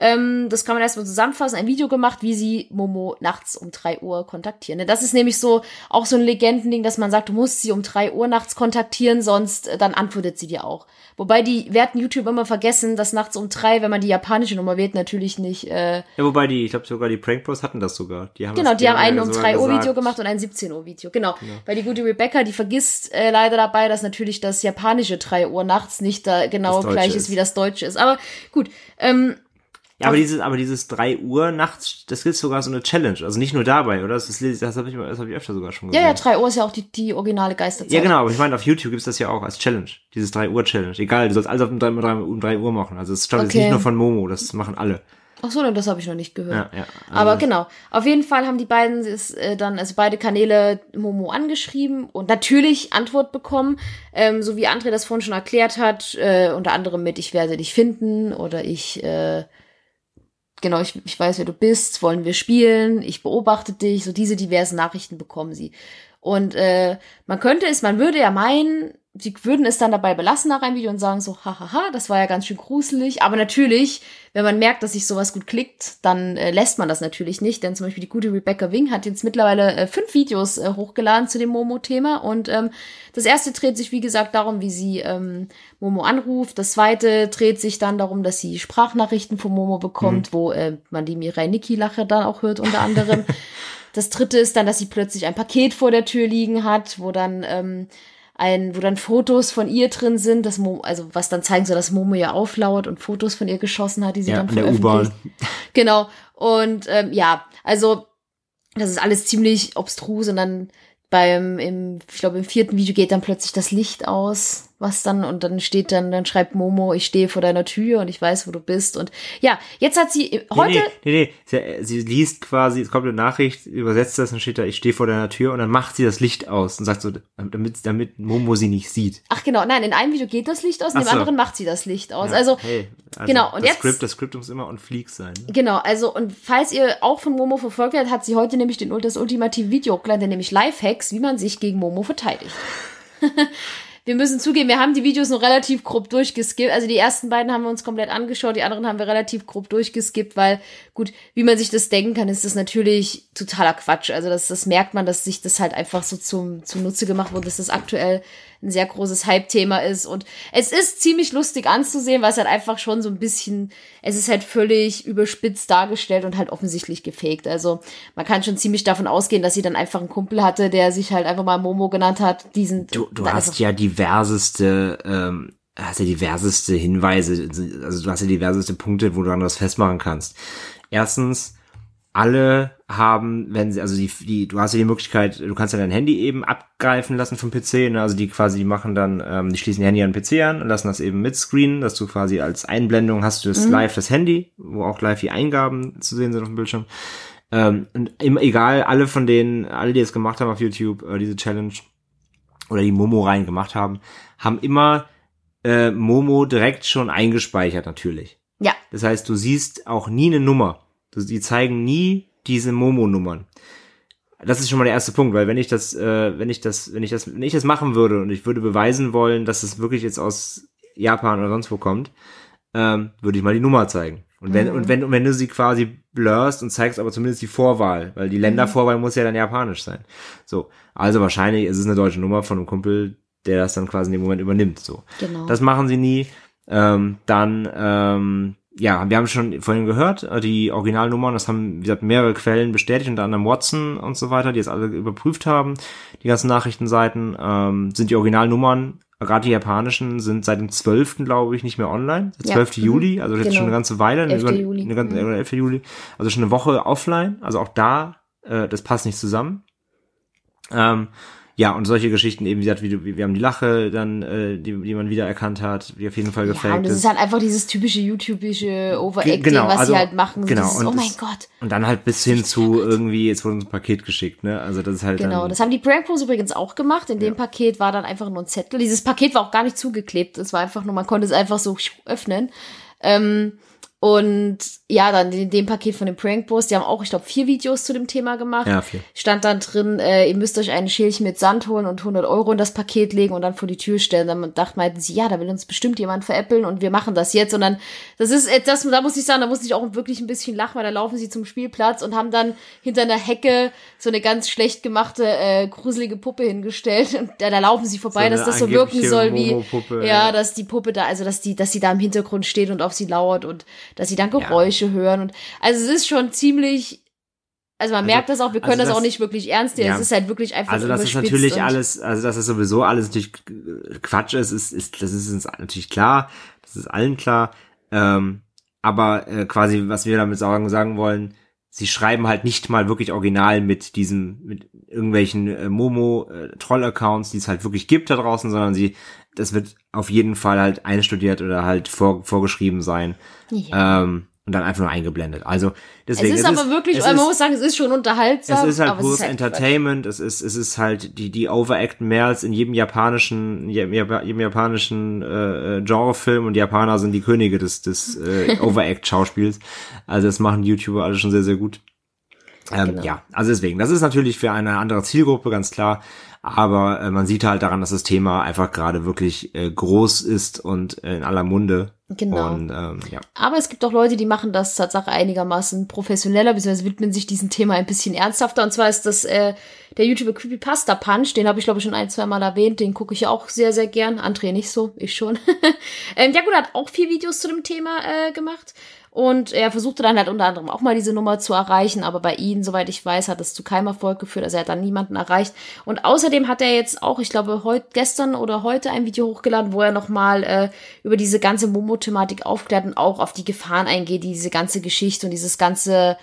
ähm, das kann man erstmal zusammenfassen, ein Video gemacht, wie sie Momo nachts um drei Uhr kontaktieren. Denn das ist nämlich so auch so ein Legendending, dass man sagt, du musst sie um drei Uhr nachts kontaktieren, sonst äh, dann antwortet sie dir auch. Wobei die werten YouTube immer vergessen, dass nachts um drei, wenn man die japanische Nummer wählt, natürlich nicht. Äh, ja, wobei die, ich glaube sogar die Prank Bros hatten das sogar. Die haben genau, die, die, haben einen um drei Uhr Video gemacht und ein 17 Uhr Video. Genau. genau. Weil die gute Rebecca, die vergisst äh, leider dabei, dass natürlich das japanische drei Uhr nachts nicht da genau gleich ist, wie das deutsche ist. Aber gut. Ähm, ja, aber dieses, aber dieses drei Uhr nachts, das ist sogar so eine Challenge. Also nicht nur dabei, oder? Das, ist, das habe ich, das hab ich öfter sogar schon gesehen. Ja, ja, drei Uhr ist ja auch die, die originale Geisterzeit. Ja, genau, aber ich meine, auf YouTube gibt's das ja auch als Challenge. Dieses drei Uhr Challenge. Egal, du sollst alles um drei, um drei Uhr machen. Also es stammt okay. jetzt nicht nur von Momo, das machen alle. Ach so, das habe ich noch nicht gehört. Ja, ja, also Aber genau, auf jeden Fall haben die beiden es, äh, dann, also beide Kanäle Momo angeschrieben und natürlich Antwort bekommen, ähm, so wie André das vorhin schon erklärt hat, äh, unter anderem mit Ich werde dich finden oder ich äh, genau, ich, ich weiß, wer du bist, wollen wir spielen, ich beobachte dich, so diese diversen Nachrichten bekommen sie. Und äh, man könnte es, man würde ja meinen, sie würden es dann dabei belassen nach einem Video und sagen so, hahaha, das war ja ganz schön gruselig. Aber natürlich, wenn man merkt, dass sich sowas gut klickt, dann äh, lässt man das natürlich nicht. Denn zum Beispiel die gute Rebecca Wing hat jetzt mittlerweile äh, fünf Videos äh, hochgeladen zu dem Momo-Thema. Und ähm, das erste dreht sich, wie gesagt, darum, wie sie ähm, Momo anruft. Das zweite dreht sich dann darum, dass sie Sprachnachrichten von Momo bekommt, mhm. wo äh, man die Mirai Niki-Lache dann auch hört, unter anderem. das dritte ist dann, dass sie plötzlich ein Paket vor der Tür liegen hat, wo dann ähm, ein, wo dann Fotos von ihr drin sind, das Mo also was dann zeigen soll, dass Momo ja auflauert und Fotos von ihr geschossen hat, die sie ja, dann veröffentlicht. Genau. Und ähm, ja, also das ist alles ziemlich obstrus und dann beim, im, ich glaube, im vierten Video geht dann plötzlich das Licht aus was dann und dann steht dann, dann schreibt Momo, ich stehe vor deiner Tür und ich weiß, wo du bist und ja, jetzt hat sie heute. Nee, nee, nee, sie, sie liest quasi, es kommt eine Nachricht, übersetzt das und steht da, ich stehe vor deiner Tür und dann macht sie das Licht aus und sagt so, damit, damit Momo sie nicht sieht. Ach genau, nein, in einem Video geht das Licht aus, in dem so. anderen macht sie das Licht aus. Ja, also, hey, also, genau, und das jetzt. Skript, das Skript muss immer on fleek sein. Ne? Genau, also und falls ihr auch von Momo verfolgt werdet, hat sie heute nämlich den, das ultimative Video hochgeladen, nämlich Lifehacks, wie man sich gegen Momo verteidigt. wir müssen zugeben, wir haben die Videos noch relativ grob durchgeskippt. Also die ersten beiden haben wir uns komplett angeschaut, die anderen haben wir relativ grob durchgeskippt, weil gut, wie man sich das denken kann, ist das natürlich totaler Quatsch. Also das, das merkt man, dass sich das halt einfach so zum, zum Nutze gemacht wurde, dass das aktuell ein sehr großes Hype-Thema ist. Und es ist ziemlich lustig anzusehen, weil es halt einfach schon so ein bisschen, es ist halt völlig überspitzt dargestellt und halt offensichtlich gefaked. Also man kann schon ziemlich davon ausgehen, dass sie dann einfach einen Kumpel hatte, der sich halt einfach mal Momo genannt hat. Diesen, du du hast ja diverseste, ähm, hast ja diverseste Hinweise, also du hast ja diverseste Punkte, wo du dann was festmachen kannst. Erstens, alle haben, wenn sie, also die, die, du hast ja die Möglichkeit, du kannst ja dein Handy eben abgreifen lassen vom PC, ne? also die quasi, die machen dann, ähm, die schließen ihr Handy an den PC an und lassen das eben mit Screen, dass du quasi als Einblendung hast du das mhm. live das Handy, wo auch live die Eingaben zu sehen sind auf dem Bildschirm. Ähm, und immer, egal, alle von denen, alle, die es gemacht haben auf YouTube, äh, diese Challenge, oder die Momo rein gemacht haben, haben immer äh, Momo direkt schon eingespeichert natürlich. Ja. Das heißt, du siehst auch nie eine Nummer. Die zeigen nie diese Momo-Nummern. Das ist schon mal der erste Punkt, weil wenn ich das, äh, wenn ich das, wenn ich das, wenn ich das machen würde und ich würde beweisen wollen, dass es wirklich jetzt aus Japan oder sonst wo kommt, ähm, würde ich mal die Nummer zeigen. Und wenn, mhm. und wenn, und wenn du sie quasi blurst und zeigst aber zumindest die Vorwahl, weil die Ländervorwahl mhm. muss ja dann japanisch sein. So. Also wahrscheinlich ist es eine deutsche Nummer von einem Kumpel, der das dann quasi in dem Moment übernimmt. So. Genau. Das machen sie nie. Ähm, dann, ähm, ja, wir haben schon vorhin gehört, äh, die Originalnummern, das haben, wie gesagt, mehrere Quellen bestätigt, unter anderem Watson und so weiter, die es alle überprüft haben, die ganzen Nachrichtenseiten, ähm, sind die Originalnummern, gerade die japanischen, sind seit dem 12. glaube ich nicht mehr online, der 12. Ja, Juli, also jetzt genau. schon eine ganze Weile, 11. Eine, Juli. Eine ganze, mhm. 11. Juli, also schon eine Woche offline, also auch da, äh, das passt nicht zusammen. Ähm, ja, und solche Geschichten eben, wie gesagt, wie, wir haben die Lache dann, äh, die, die man wieder erkannt hat, die auf jeden Fall gefällt. Ja, und das ist halt einfach dieses typische YouTubische Overacting, genau, was also, sie halt machen. Genau. Dieses, und oh mein das, Gott. Und dann halt bis hin zu irgendwie, jetzt wurde uns ein Paket geschickt, ne? Also das ist halt Genau, dann, das haben die Prank Pros übrigens auch gemacht. In dem Paket war dann einfach nur ein Zettel. Dieses Paket war auch gar nicht zugeklebt. Es war einfach nur, man konnte es einfach so öffnen. Ähm, und ja, dann in dem Paket von den Prank Bros, die haben auch, ich glaube, vier Videos zu dem Thema gemacht. Ja, vier. Stand dann drin, äh, ihr müsst euch ein Schälchen mit Sand holen und 100 Euro in das Paket legen und dann vor die Tür stellen. Dann dachten meinten sie, ja, da will uns bestimmt jemand veräppeln und wir machen das jetzt. Und dann, das ist, das, da muss ich sagen, da muss ich auch wirklich ein bisschen lachen, weil da laufen sie zum Spielplatz und haben dann hinter einer Hecke so eine ganz schlecht gemachte, äh, gruselige Puppe hingestellt. Und da, da laufen sie vorbei, so dass das so wirken soll wie, ja, dass die Puppe da, also dass die, dass sie da im Hintergrund steht und auf sie lauert und dass sie dann Geräusche ja. Hören. Und also es ist schon ziemlich. Also man also, merkt das auch, wir können also das, das, auch nicht wirklich ernst nehmen. Ja. Es ist halt wirklich einfach Also das ist natürlich alles, also dass es sowieso alles natürlich Quatsch ist, ist, ist das ist uns natürlich klar, das ist allen klar. Ähm, aber äh, quasi, was wir damit sagen, sagen wollen, sie schreiben halt nicht mal wirklich original mit diesem, mit irgendwelchen äh, Momo-Troll-Accounts, äh, die es halt wirklich gibt da draußen, sondern sie, das wird auf jeden Fall halt einstudiert oder halt vor, vorgeschrieben sein. Ja. Ähm, und dann einfach nur eingeblendet. Also deswegen. Es ist es aber ist, wirklich, man ist, muss sagen, es ist schon unterhaltsam. Es ist halt pures halt Entertainment. Es ist, es ist halt die die overacten mehr als in jedem japanischen, jedem, japanischen äh, Genrefilm und Japaner sind die Könige des des äh, Overact-Schauspiels. Also das machen YouTuber alle schon sehr sehr gut. Ähm, genau. Ja, also deswegen, das ist natürlich für eine andere Zielgruppe ganz klar, aber äh, man sieht halt daran, dass das Thema einfach gerade wirklich äh, groß ist und äh, in aller Munde. Genau. Und, ähm, ja. Aber es gibt auch Leute, die machen das tatsächlich einigermaßen professioneller, beziehungsweise widmen sich diesem Thema ein bisschen ernsthafter. Und zwar ist das äh, der YouTuber Creepypasta Punch, den habe ich glaube ich schon ein, zwei Mal erwähnt, den gucke ich auch sehr, sehr gern. André nicht so, ich schon. ähm, ja gut, hat auch vier Videos zu dem Thema äh, gemacht. Und er versuchte dann halt unter anderem auch mal diese Nummer zu erreichen, aber bei ihm, soweit ich weiß, hat es zu keinem Erfolg geführt. Also er hat dann niemanden erreicht. Und außerdem hat er jetzt auch, ich glaube, heute, gestern oder heute ein Video hochgeladen, wo er nochmal äh, über diese ganze Momo-Thematik aufklärt und auch auf die Gefahren eingeht, diese ganze Geschichte und dieses ganze,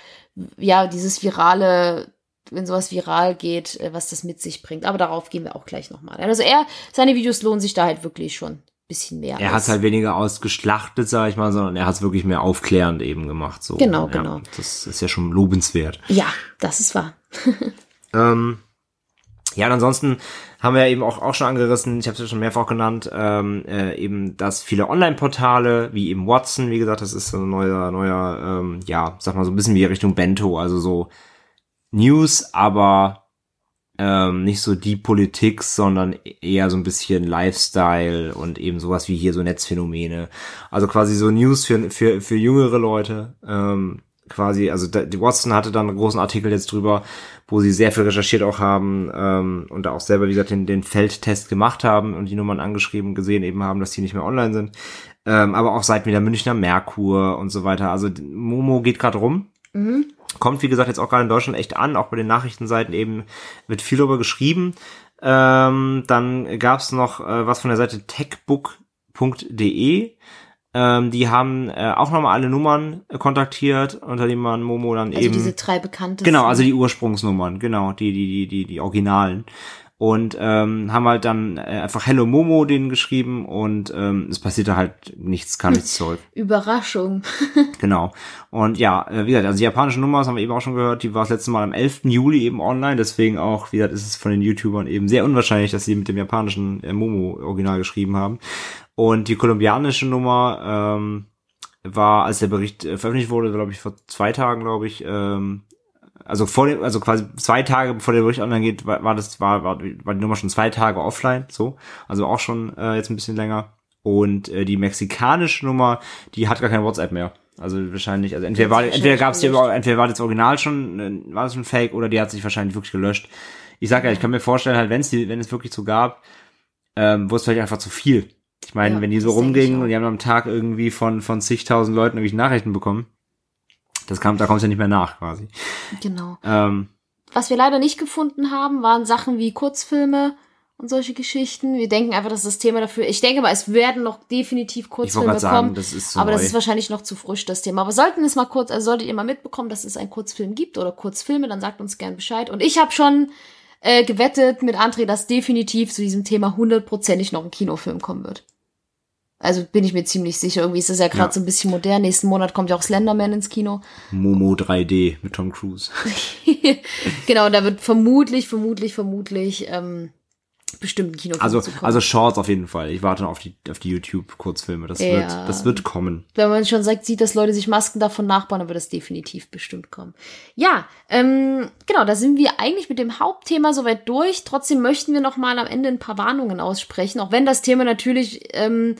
ja, dieses virale wenn sowas viral geht, äh, was das mit sich bringt. Aber darauf gehen wir auch gleich nochmal. Also er, seine Videos lohnen sich da halt wirklich schon bisschen mehr. Er hat halt weniger ausgeschlachtet, sag ich mal, sondern er hat es wirklich mehr aufklärend eben gemacht. So. Genau, ja, genau. Das ist ja schon lobenswert. Ja, das ist wahr. ähm, ja, und ansonsten haben wir eben auch, auch schon angerissen, ich habe es ja schon mehrfach genannt, ähm, äh, eben, dass viele Online-Portale, wie eben Watson, wie gesagt, das ist so ein neuer, neuer, ähm, ja, sag mal so ein bisschen wie Richtung Bento, also so News, aber ähm, nicht so die Politik, sondern eher so ein bisschen Lifestyle und eben sowas wie hier so Netzphänomene. Also quasi so News für, für, für jüngere Leute. Ähm, quasi, also die Watson hatte dann einen großen Artikel jetzt drüber, wo sie sehr viel recherchiert auch haben ähm, und auch selber, wie gesagt, den, den Feldtest gemacht haben und die Nummern angeschrieben gesehen eben haben, dass die nicht mehr online sind. Ähm, aber auch seit wieder Münchner Merkur und so weiter. Also Momo geht gerade rum. Mhm. Kommt, wie gesagt, jetzt auch gerade in Deutschland echt an, auch bei den Nachrichtenseiten eben wird viel darüber geschrieben. Ähm, dann gab's noch äh, was von der Seite techbook.de. Ähm, die haben äh, auch nochmal alle Nummern äh, kontaktiert, unter denen man Momo dann also eben. diese drei bekannten. Genau, also die Ursprungsnummern, genau, die, die, die, die, die Originalen. Und ähm, haben halt dann äh, einfach Hello Momo denen geschrieben und ähm, es passierte halt nichts, kam nichts zurück. Überraschung. genau. Und ja, äh, wie gesagt, also die japanische Nummer, das haben wir eben auch schon gehört, die war das letzte Mal am 11. Juli eben online, deswegen auch, wie gesagt, ist es von den YouTubern eben sehr unwahrscheinlich, dass sie mit dem japanischen äh, Momo original geschrieben haben. Und die kolumbianische Nummer ähm, war, als der Bericht äh, veröffentlicht wurde, glaube ich, vor zwei Tagen, glaube ich, ähm, also vor dem, also quasi zwei Tage bevor der Bericht online geht, war, war das, war, war, war die Nummer schon zwei Tage offline, so, also auch schon äh, jetzt ein bisschen länger. Und äh, die mexikanische Nummer, die hat gar kein WhatsApp mehr. Also wahrscheinlich, also entweder war, entweder gab es entweder war das Original schon, äh, war das schon Fake oder die hat sich wahrscheinlich wirklich gelöscht. Ich sag ja, ich kann mir vorstellen, halt, wenn es wenn es wirklich so gab, ähm, wurde es vielleicht einfach zu viel. Ich meine, ja, wenn die so rumgingen und die haben am Tag irgendwie von von zigtausend Leuten irgendwie Nachrichten bekommen, das kam, da kommst du ja nicht mehr nach, quasi. Genau. Ähm, Was wir leider nicht gefunden haben, waren Sachen wie Kurzfilme und solche Geschichten. Wir denken einfach, dass das Thema dafür. Ich denke mal, es werden noch definitiv Kurzfilme sagen, kommen. das ist so aber neu. das ist wahrscheinlich noch zu frisch, das Thema. Aber sollten es mal kurz, also solltet ihr mal mitbekommen, dass es einen Kurzfilm gibt oder Kurzfilme, dann sagt uns gern Bescheid. Und ich habe schon äh, gewettet mit André, dass definitiv zu diesem Thema hundertprozentig noch ein Kinofilm kommen wird. Also bin ich mir ziemlich sicher. Irgendwie ist das ja gerade Ja. so ein bisschen modern. Nächsten Monat kommt ja auch Slenderman ins Kino. Momo 3D mit Tom Cruise. genau, da wird vermutlich, vermutlich, vermutlich ähm, bestimmt ein Kinofilm Also, also Shorts auf jeden Fall. Ich warte noch auf die, auf die YouTube-Kurzfilme. Das Ja. wird, das wird kommen. wenn man schon sagt, sieht, dass Leute sich Masken davon nachbauen, dann wird das definitiv bestimmt kommen. Ja, ähm, genau, da sind wir eigentlich mit dem Hauptthema soweit durch. Trotzdem möchten wir noch mal am Ende ein paar Warnungen aussprechen, auch wenn das Thema natürlich ähm,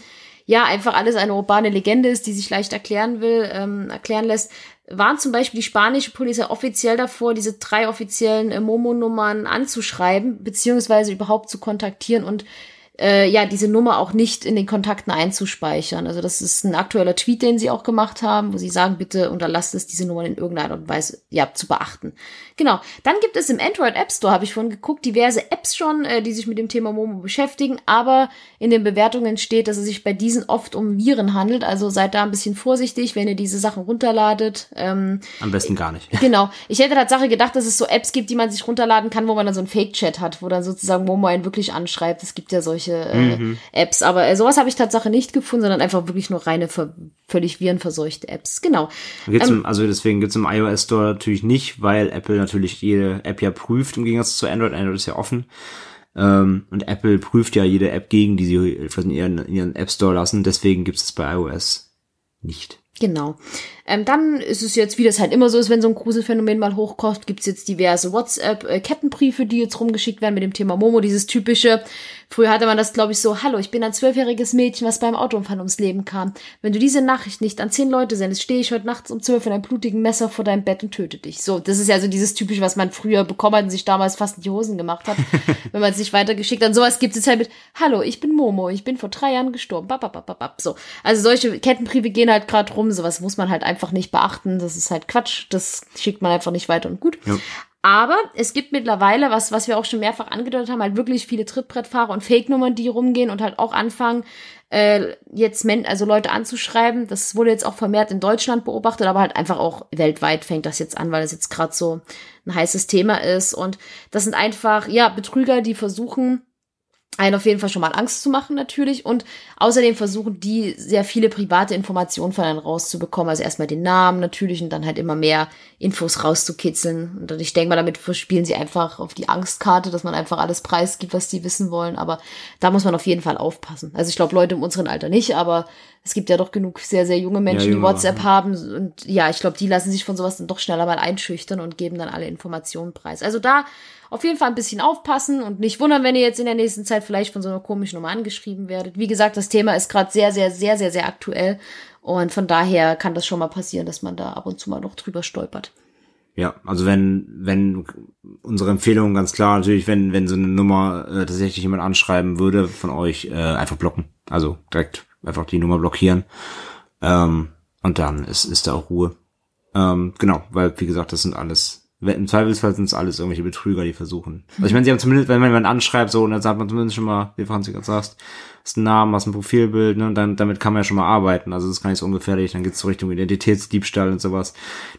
ja einfach alles eine urbane Legende ist, die sich leicht erklären will, ähm, erklären lässt. Waren zum Beispiel die spanische Polizei offiziell davor, diese drei offiziellen äh, Momo-Nummern anzuschreiben, beziehungsweise überhaupt zu kontaktieren und äh, ja, diese Nummer auch nicht in den Kontakten einzuspeichern. Also das ist ein aktueller Tweet, den sie auch gemacht haben, wo sie sagen, bitte unterlasst es, diese Nummern in irgendeiner Art und Weise ja, zu beachten. Genau. Dann gibt es im Android App Store, habe ich vorhin geguckt, diverse Apps schon, äh, die sich mit dem Thema Momo beschäftigen, aber in den Bewertungen steht, dass es sich bei diesen oft um Viren handelt. Also seid da ein bisschen vorsichtig, wenn ihr diese Sachen runterladet. Ähm, Am besten gar nicht. Genau. Ich hätte Tatsache gedacht, dass es so Apps gibt, die man sich runterladen kann, wo man dann so einen Fake-Chat hat, wo dann sozusagen Momo einen wirklich anschreibt. Es gibt ja solche äh, Apps. Aber äh, sowas habe ich Tatsache nicht gefunden, sondern einfach wirklich nur reine, völlig virenverseuchte Apps. Genau. Ähm, im, also deswegen gibt's im iOS Store natürlich nicht, weil Apple natürlich jede App ja prüft im Gegensatz zu Android. Android ist ja offen. Ähm, und Apple prüft ja jede App gegen, die sie in ihren, in ihren App Store lassen. Deswegen gibt's es bei iOS nicht. Genau. Ähm, dann ist es jetzt, wie das halt immer so ist, wenn so ein Gruselphänomen mal hochkocht, gibt's jetzt diverse WhatsApp-Kettenbriefe, die jetzt rumgeschickt werden mit dem Thema Momo, dieses typische. Früher hatte man das, glaube ich, so, hallo, ich bin ein zwölfjähriges Mädchen, was beim Autounfall ums Leben kam. Wenn du diese Nachricht nicht an zehn Leute sendest, stehe ich heute nachts um zwölf in einem blutigen Messer vor deinem Bett und töte dich. So, das ist ja so dieses typische, was man früher bekommen hat und sich damals fast in die Hosen gemacht hat, wenn man es nicht weitergeschickt hat. Sowas gibt es jetzt halt mit, hallo, ich bin Momo, ich bin vor drei Jahren gestorben. Bap. So. Also solche Kettenbriefe gehen halt gerade rum, sowas muss man halt einfach nicht beachten. Das ist halt Quatsch, das schickt man einfach nicht weiter und gut. Ja. Aber es gibt mittlerweile, was, was wir auch schon mehrfach angedeutet haben, halt wirklich viele Trittbrettfahrer und Fake-Nummern, die rumgehen und halt auch anfangen, äh, jetzt Men also Leute anzuschreiben. Das wurde jetzt auch vermehrt in Deutschland beobachtet, aber halt einfach auch weltweit fängt das jetzt an, weil das jetzt gerade so ein heißes Thema ist. Und das sind einfach, ja, Betrüger, die versuchen, einen auf jeden Fall schon mal Angst zu machen natürlich und außerdem versuchen die sehr viele private Informationen von einem rauszubekommen, also erstmal den Namen natürlich und dann halt immer mehr Infos rauszukitzeln und ich denke mal, damit verspielen sie einfach auf die Angstkarte, dass man einfach alles preisgibt, was die wissen wollen, aber da muss man auf jeden Fall aufpassen. Also ich glaube, Leute im unseren Alter nicht, aber es gibt ja doch genug sehr, sehr junge Menschen, ja, die WhatsApp ja. haben und ja, ich glaube, die lassen sich von sowas dann doch schneller mal einschüchtern und geben dann alle Informationen preis. Also da auf jeden Fall ein bisschen aufpassen und nicht wundern, wenn ihr jetzt in der nächsten Zeit vielleicht von so einer komischen Nummer angeschrieben werdet. Wie gesagt, das Thema ist gerade sehr, sehr, sehr, sehr, sehr aktuell. Und von daher kann das schon mal passieren, dass man da ab und zu mal noch drüber stolpert. Ja, also wenn, wenn unsere Empfehlung ganz klar natürlich, wenn, wenn so eine Nummer äh, tatsächlich jemand anschreiben würde von euch, äh, einfach blocken. Also direkt einfach die Nummer blockieren. Ähm, und dann ist, ist da auch Ruhe. Ähm, genau, weil, wie gesagt, das sind alles im Zweifelsfall sind es alles irgendwelche Betrüger, die versuchen. Also ich meine, sie haben zumindest, wenn man jemanden anschreibt, so, und dann sagt man zumindest schon mal, wie Franz gerade sagst, hast ein Namen, hast ein Profilbild, ne, und dann, damit kann man ja schon mal arbeiten. Also das ist gar nicht so ungefährlich, dann geht's so Richtung Identitätsdiebstahl und sowas.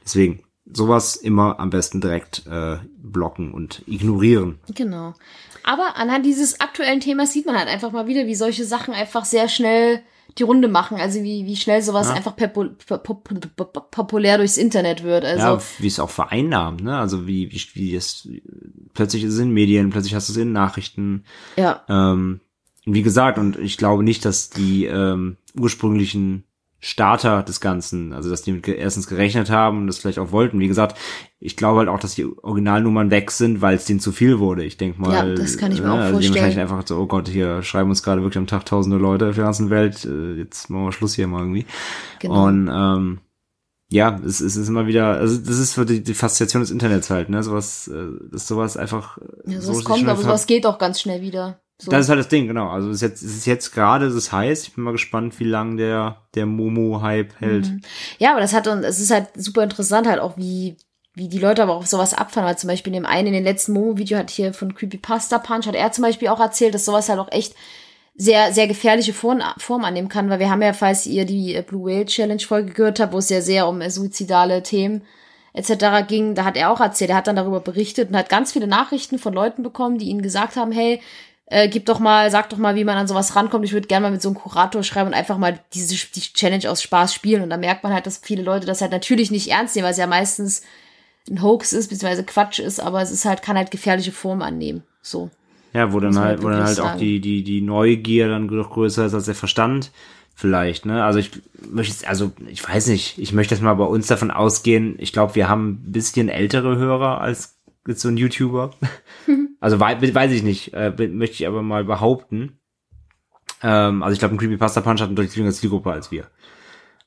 Deswegen, sowas immer am besten direkt äh, blocken und ignorieren. Genau. Aber anhand dieses aktuellen Themas sieht man halt einfach mal wieder, wie solche Sachen einfach sehr schnell die Runde machen. Also wie, wie schnell sowas ja. einfach populär durchs Internet wird. Also ja, wie es auch vereinnahmt, ne? Also wie, wie, wie es plötzlich ist es in Medien, plötzlich hast du es in Nachrichten. Ja. Ähm, wie gesagt, und ich glaube nicht, dass die ähm, ursprünglichen Starter des Ganzen. Also, dass die mit erstens gerechnet haben und das vielleicht auch wollten. Wie gesagt, ich glaube halt auch, dass die Originalnummern weg sind, weil es denen zu viel wurde. Ich denke mal. Ja, das kann ich mir ne, auch also vorstellen. wahrscheinlich einfach so, oh Gott, hier schreiben uns gerade wirklich am Tag tausende Leute auf der ganzen Welt. Äh, jetzt machen wir Schluss hier mal irgendwie. Genau. Und ähm, ja, es, es ist immer wieder, also das ist für die, die Faszination des Internets halt, ne? Sowas, äh, dass sowas einfach. Ja, sowas so kommt, aber sowas geht auch ganz schnell wieder. So. Das ist halt das Ding, genau. Also es ist jetzt, es ist jetzt gerade, es ist heiß. Ich bin mal gespannt, wie lang der, der Momo-Hype hält. Mhm. Ja, aber das hat und es ist halt super interessant halt auch, wie, wie die Leute aber auf sowas abfahren. Weil zum Beispiel in dem einen, in den letzten Momo-Video hat hier von Creepypasta Punch, hat er zum Beispiel auch erzählt, dass sowas halt auch echt sehr, sehr gefährliche Form, Form annehmen kann, weil wir haben ja, falls ihr die äh, Blue Whale Challenge Folge gehört habt, wo es ja sehr um äh, suizidale Themen etc. ging, da hat er auch erzählt, er hat dann darüber berichtet und hat ganz viele Nachrichten von Leuten bekommen, die ihnen gesagt haben, hey, äh, gib doch mal, sag doch mal, wie man an sowas rankommt. Ich würde gerne mal mit so einem Kurator schreiben und einfach mal diese die Challenge aus Spaß spielen. Und da merkt man halt, dass viele Leute das halt natürlich nicht ernst nehmen, weil es ja meistens ein Hoax ist, beziehungsweise Quatsch ist, aber es ist halt, kann halt gefährliche Form annehmen. So. Ja, wo dann halt, halt wo dann halt sagen. auch die, die, die Neugier dann noch größer ist als der Verstand. Vielleicht, ne? Also ich möchte, also ich weiß nicht, ich möchte jetzt mal bei uns davon ausgehen, ich glaube, wir haben ein bisschen ältere Hörer als jetzt so ein YouTuber. Also weiß ich nicht, äh, möchte ich aber mal behaupten. Ähm, also ich glaube, ein Creepypasta Punch hat eine deutlich jüngere Zielgruppe als wir.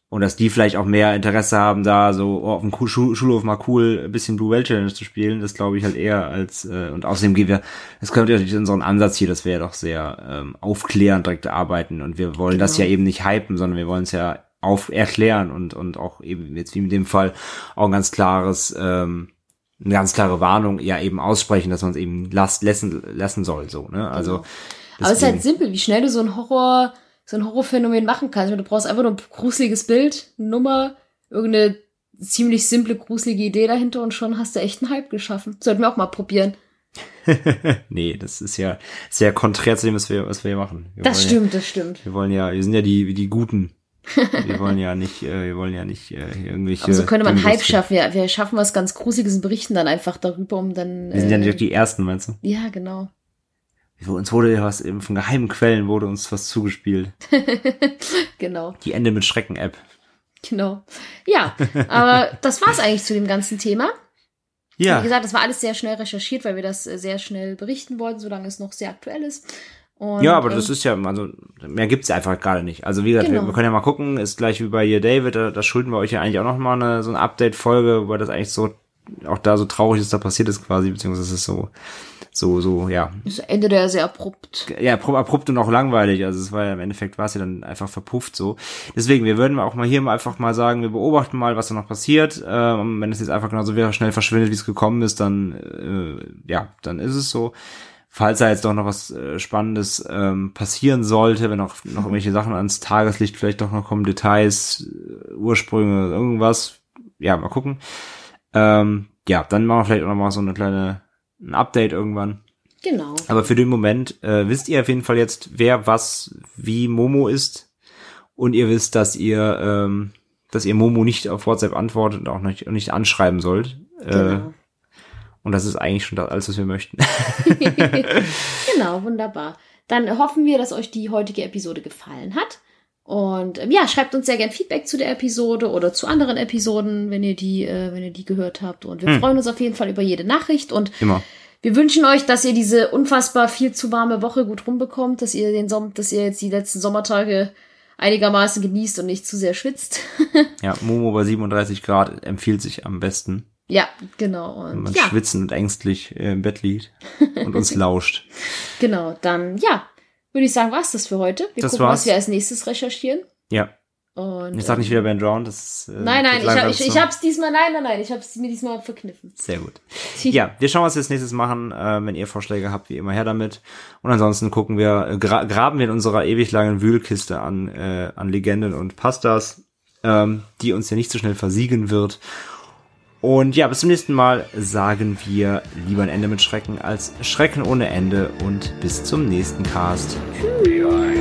Und dass die vielleicht auch mehr Interesse haben, da so oh, auf dem Schulhof mal cool ein bisschen Blue Whale Challenge zu spielen, das glaube ich halt eher als, äh, und außerdem gehen wir, das kommt ja natürlich unseren Ansatz hier, dass wir ja doch sehr ähm, aufklärend direkt arbeiten und wir wollen genau. das ja eben nicht hypen, sondern wir wollen es ja auf erklären und, und auch eben jetzt wie in dem Fall auch ein ganz klares, ähm, eine ganz klare Warnung ja eben aussprechen, dass man es eben las lassen, lassen soll, so, ne? Also. Genau. Aber es ist halt simpel, wie schnell du so ein Horror, so ein Horrorphänomen machen kannst. Du brauchst einfach nur ein gruseliges Bild, eine Nummer, irgendeine ziemlich simple, gruselige Idee dahinter und schon hast du echt einen Hype geschaffen. Sollten wir auch mal probieren. nee, das ist ja sehr konträr zu dem, was wir, was wir hier machen. Wir das stimmt, ja, das stimmt. Wir wollen ja, wir sind ja die, die Guten wir wollen ja nicht, äh, wir wollen ja nicht äh, irgendwelche. Aber so könnte man Hype schaffen. Ja, wir schaffen was ganz Gruseliges und berichten dann einfach darüber, um dann. Wir sind ja nicht die Ersten, meinst du? Ja, genau. Uns wurde ja was eben von geheimen Quellen wurde uns was zugespielt. genau. Die Ende mit Schrecken-App. Genau. Ja, aber das war's eigentlich zu dem ganzen Thema. Ja. Wie gesagt, das war alles sehr schnell recherchiert, weil wir das äh, sehr schnell berichten wollten, solange es noch sehr aktuell ist. Und, ja, aber das ist ja, also mehr gibt's einfach gerade nicht. Also wie gesagt, genau. wir, wir, können ja mal gucken, ist gleich wie bei hier David, da, da schulden wir euch ja eigentlich auch noch mal eine, so eine Update-Folge, weil das eigentlich so, auch da so traurig ist, da passiert ist quasi, beziehungsweise es ist so, so, so, ja. Das Ende der sehr abrupt. Ja, abrupt und auch langweilig. Also es war ja im Endeffekt war es ja dann einfach verpufft so. Deswegen, wir würden auch mal hier mal einfach mal sagen, wir beobachten mal, was da noch passiert. Ähm, wenn es jetzt einfach genauso wieder schnell verschwindet, wie es gekommen ist, dann äh, ja, dann ist es so falls da jetzt doch noch was äh, Spannendes ähm, passieren sollte, wenn auch noch irgendwelche Sachen ans Tageslicht vielleicht doch noch kommen, Details, äh, Ursprünge, irgendwas, ja, mal gucken. Ähm, ja, dann machen wir vielleicht auch noch mal so eine kleine ein Update irgendwann. Genau. Aber für den Moment äh, wisst ihr auf jeden Fall jetzt, wer was wie Momo ist. Und ihr wisst, dass ihr, ähm, dass ihr Momo nicht auf WhatsApp antwortet und auch nicht, nicht anschreiben sollt. Äh, Genau. Und das ist eigentlich schon das alles, was wir möchten. genau, wunderbar. Dann hoffen wir, dass euch die heutige Episode gefallen hat. Und ähm, ja, schreibt uns sehr gern Feedback zu der Episode oder zu anderen Episoden, wenn ihr die, äh, wenn ihr die gehört habt. Und wir Hm. freuen uns auf jeden Fall über jede Nachricht. Und Immer. wir wünschen euch, dass ihr diese unfassbar viel zu warme Woche gut rumbekommt, dass ihr den Som dass ihr jetzt die letzten Sommertage einigermaßen genießt und nicht zu sehr schwitzt. Ja, Momo bei 37 Grad empfiehlt sich am besten, ja, genau. wenn Und man ja, schwitzend und ängstlich äh, im Bett liegt und uns lauscht. genau. Dann ja, würde ich sagen, war's das für heute. Wir Das gucken, war's. was wir als nächstes recherchieren. Ja, Und, ich sag ähm, nicht wieder Ben Drown, das ist, äh, Nein, nein, ich, hab, ich, ich hab's diesmal, nein, nein, nein, ich hab's mir diesmal verkniffen. Sehr gut. Ja, wir schauen, was wir als nächstes machen. Äh, wenn ihr Vorschläge habt, wie immer her damit. Und ansonsten gucken wir, äh, gra graben wir in unserer ewig langen Wühlkiste an, äh, an Legenden und Pastas, ähm, die uns ja nicht so schnell versiegen wird. Und ja, bis zum nächsten Mal sagen wir lieber ein Ende mit Schrecken als Schrecken ohne Ende und bis zum nächsten Cast. Tschüss.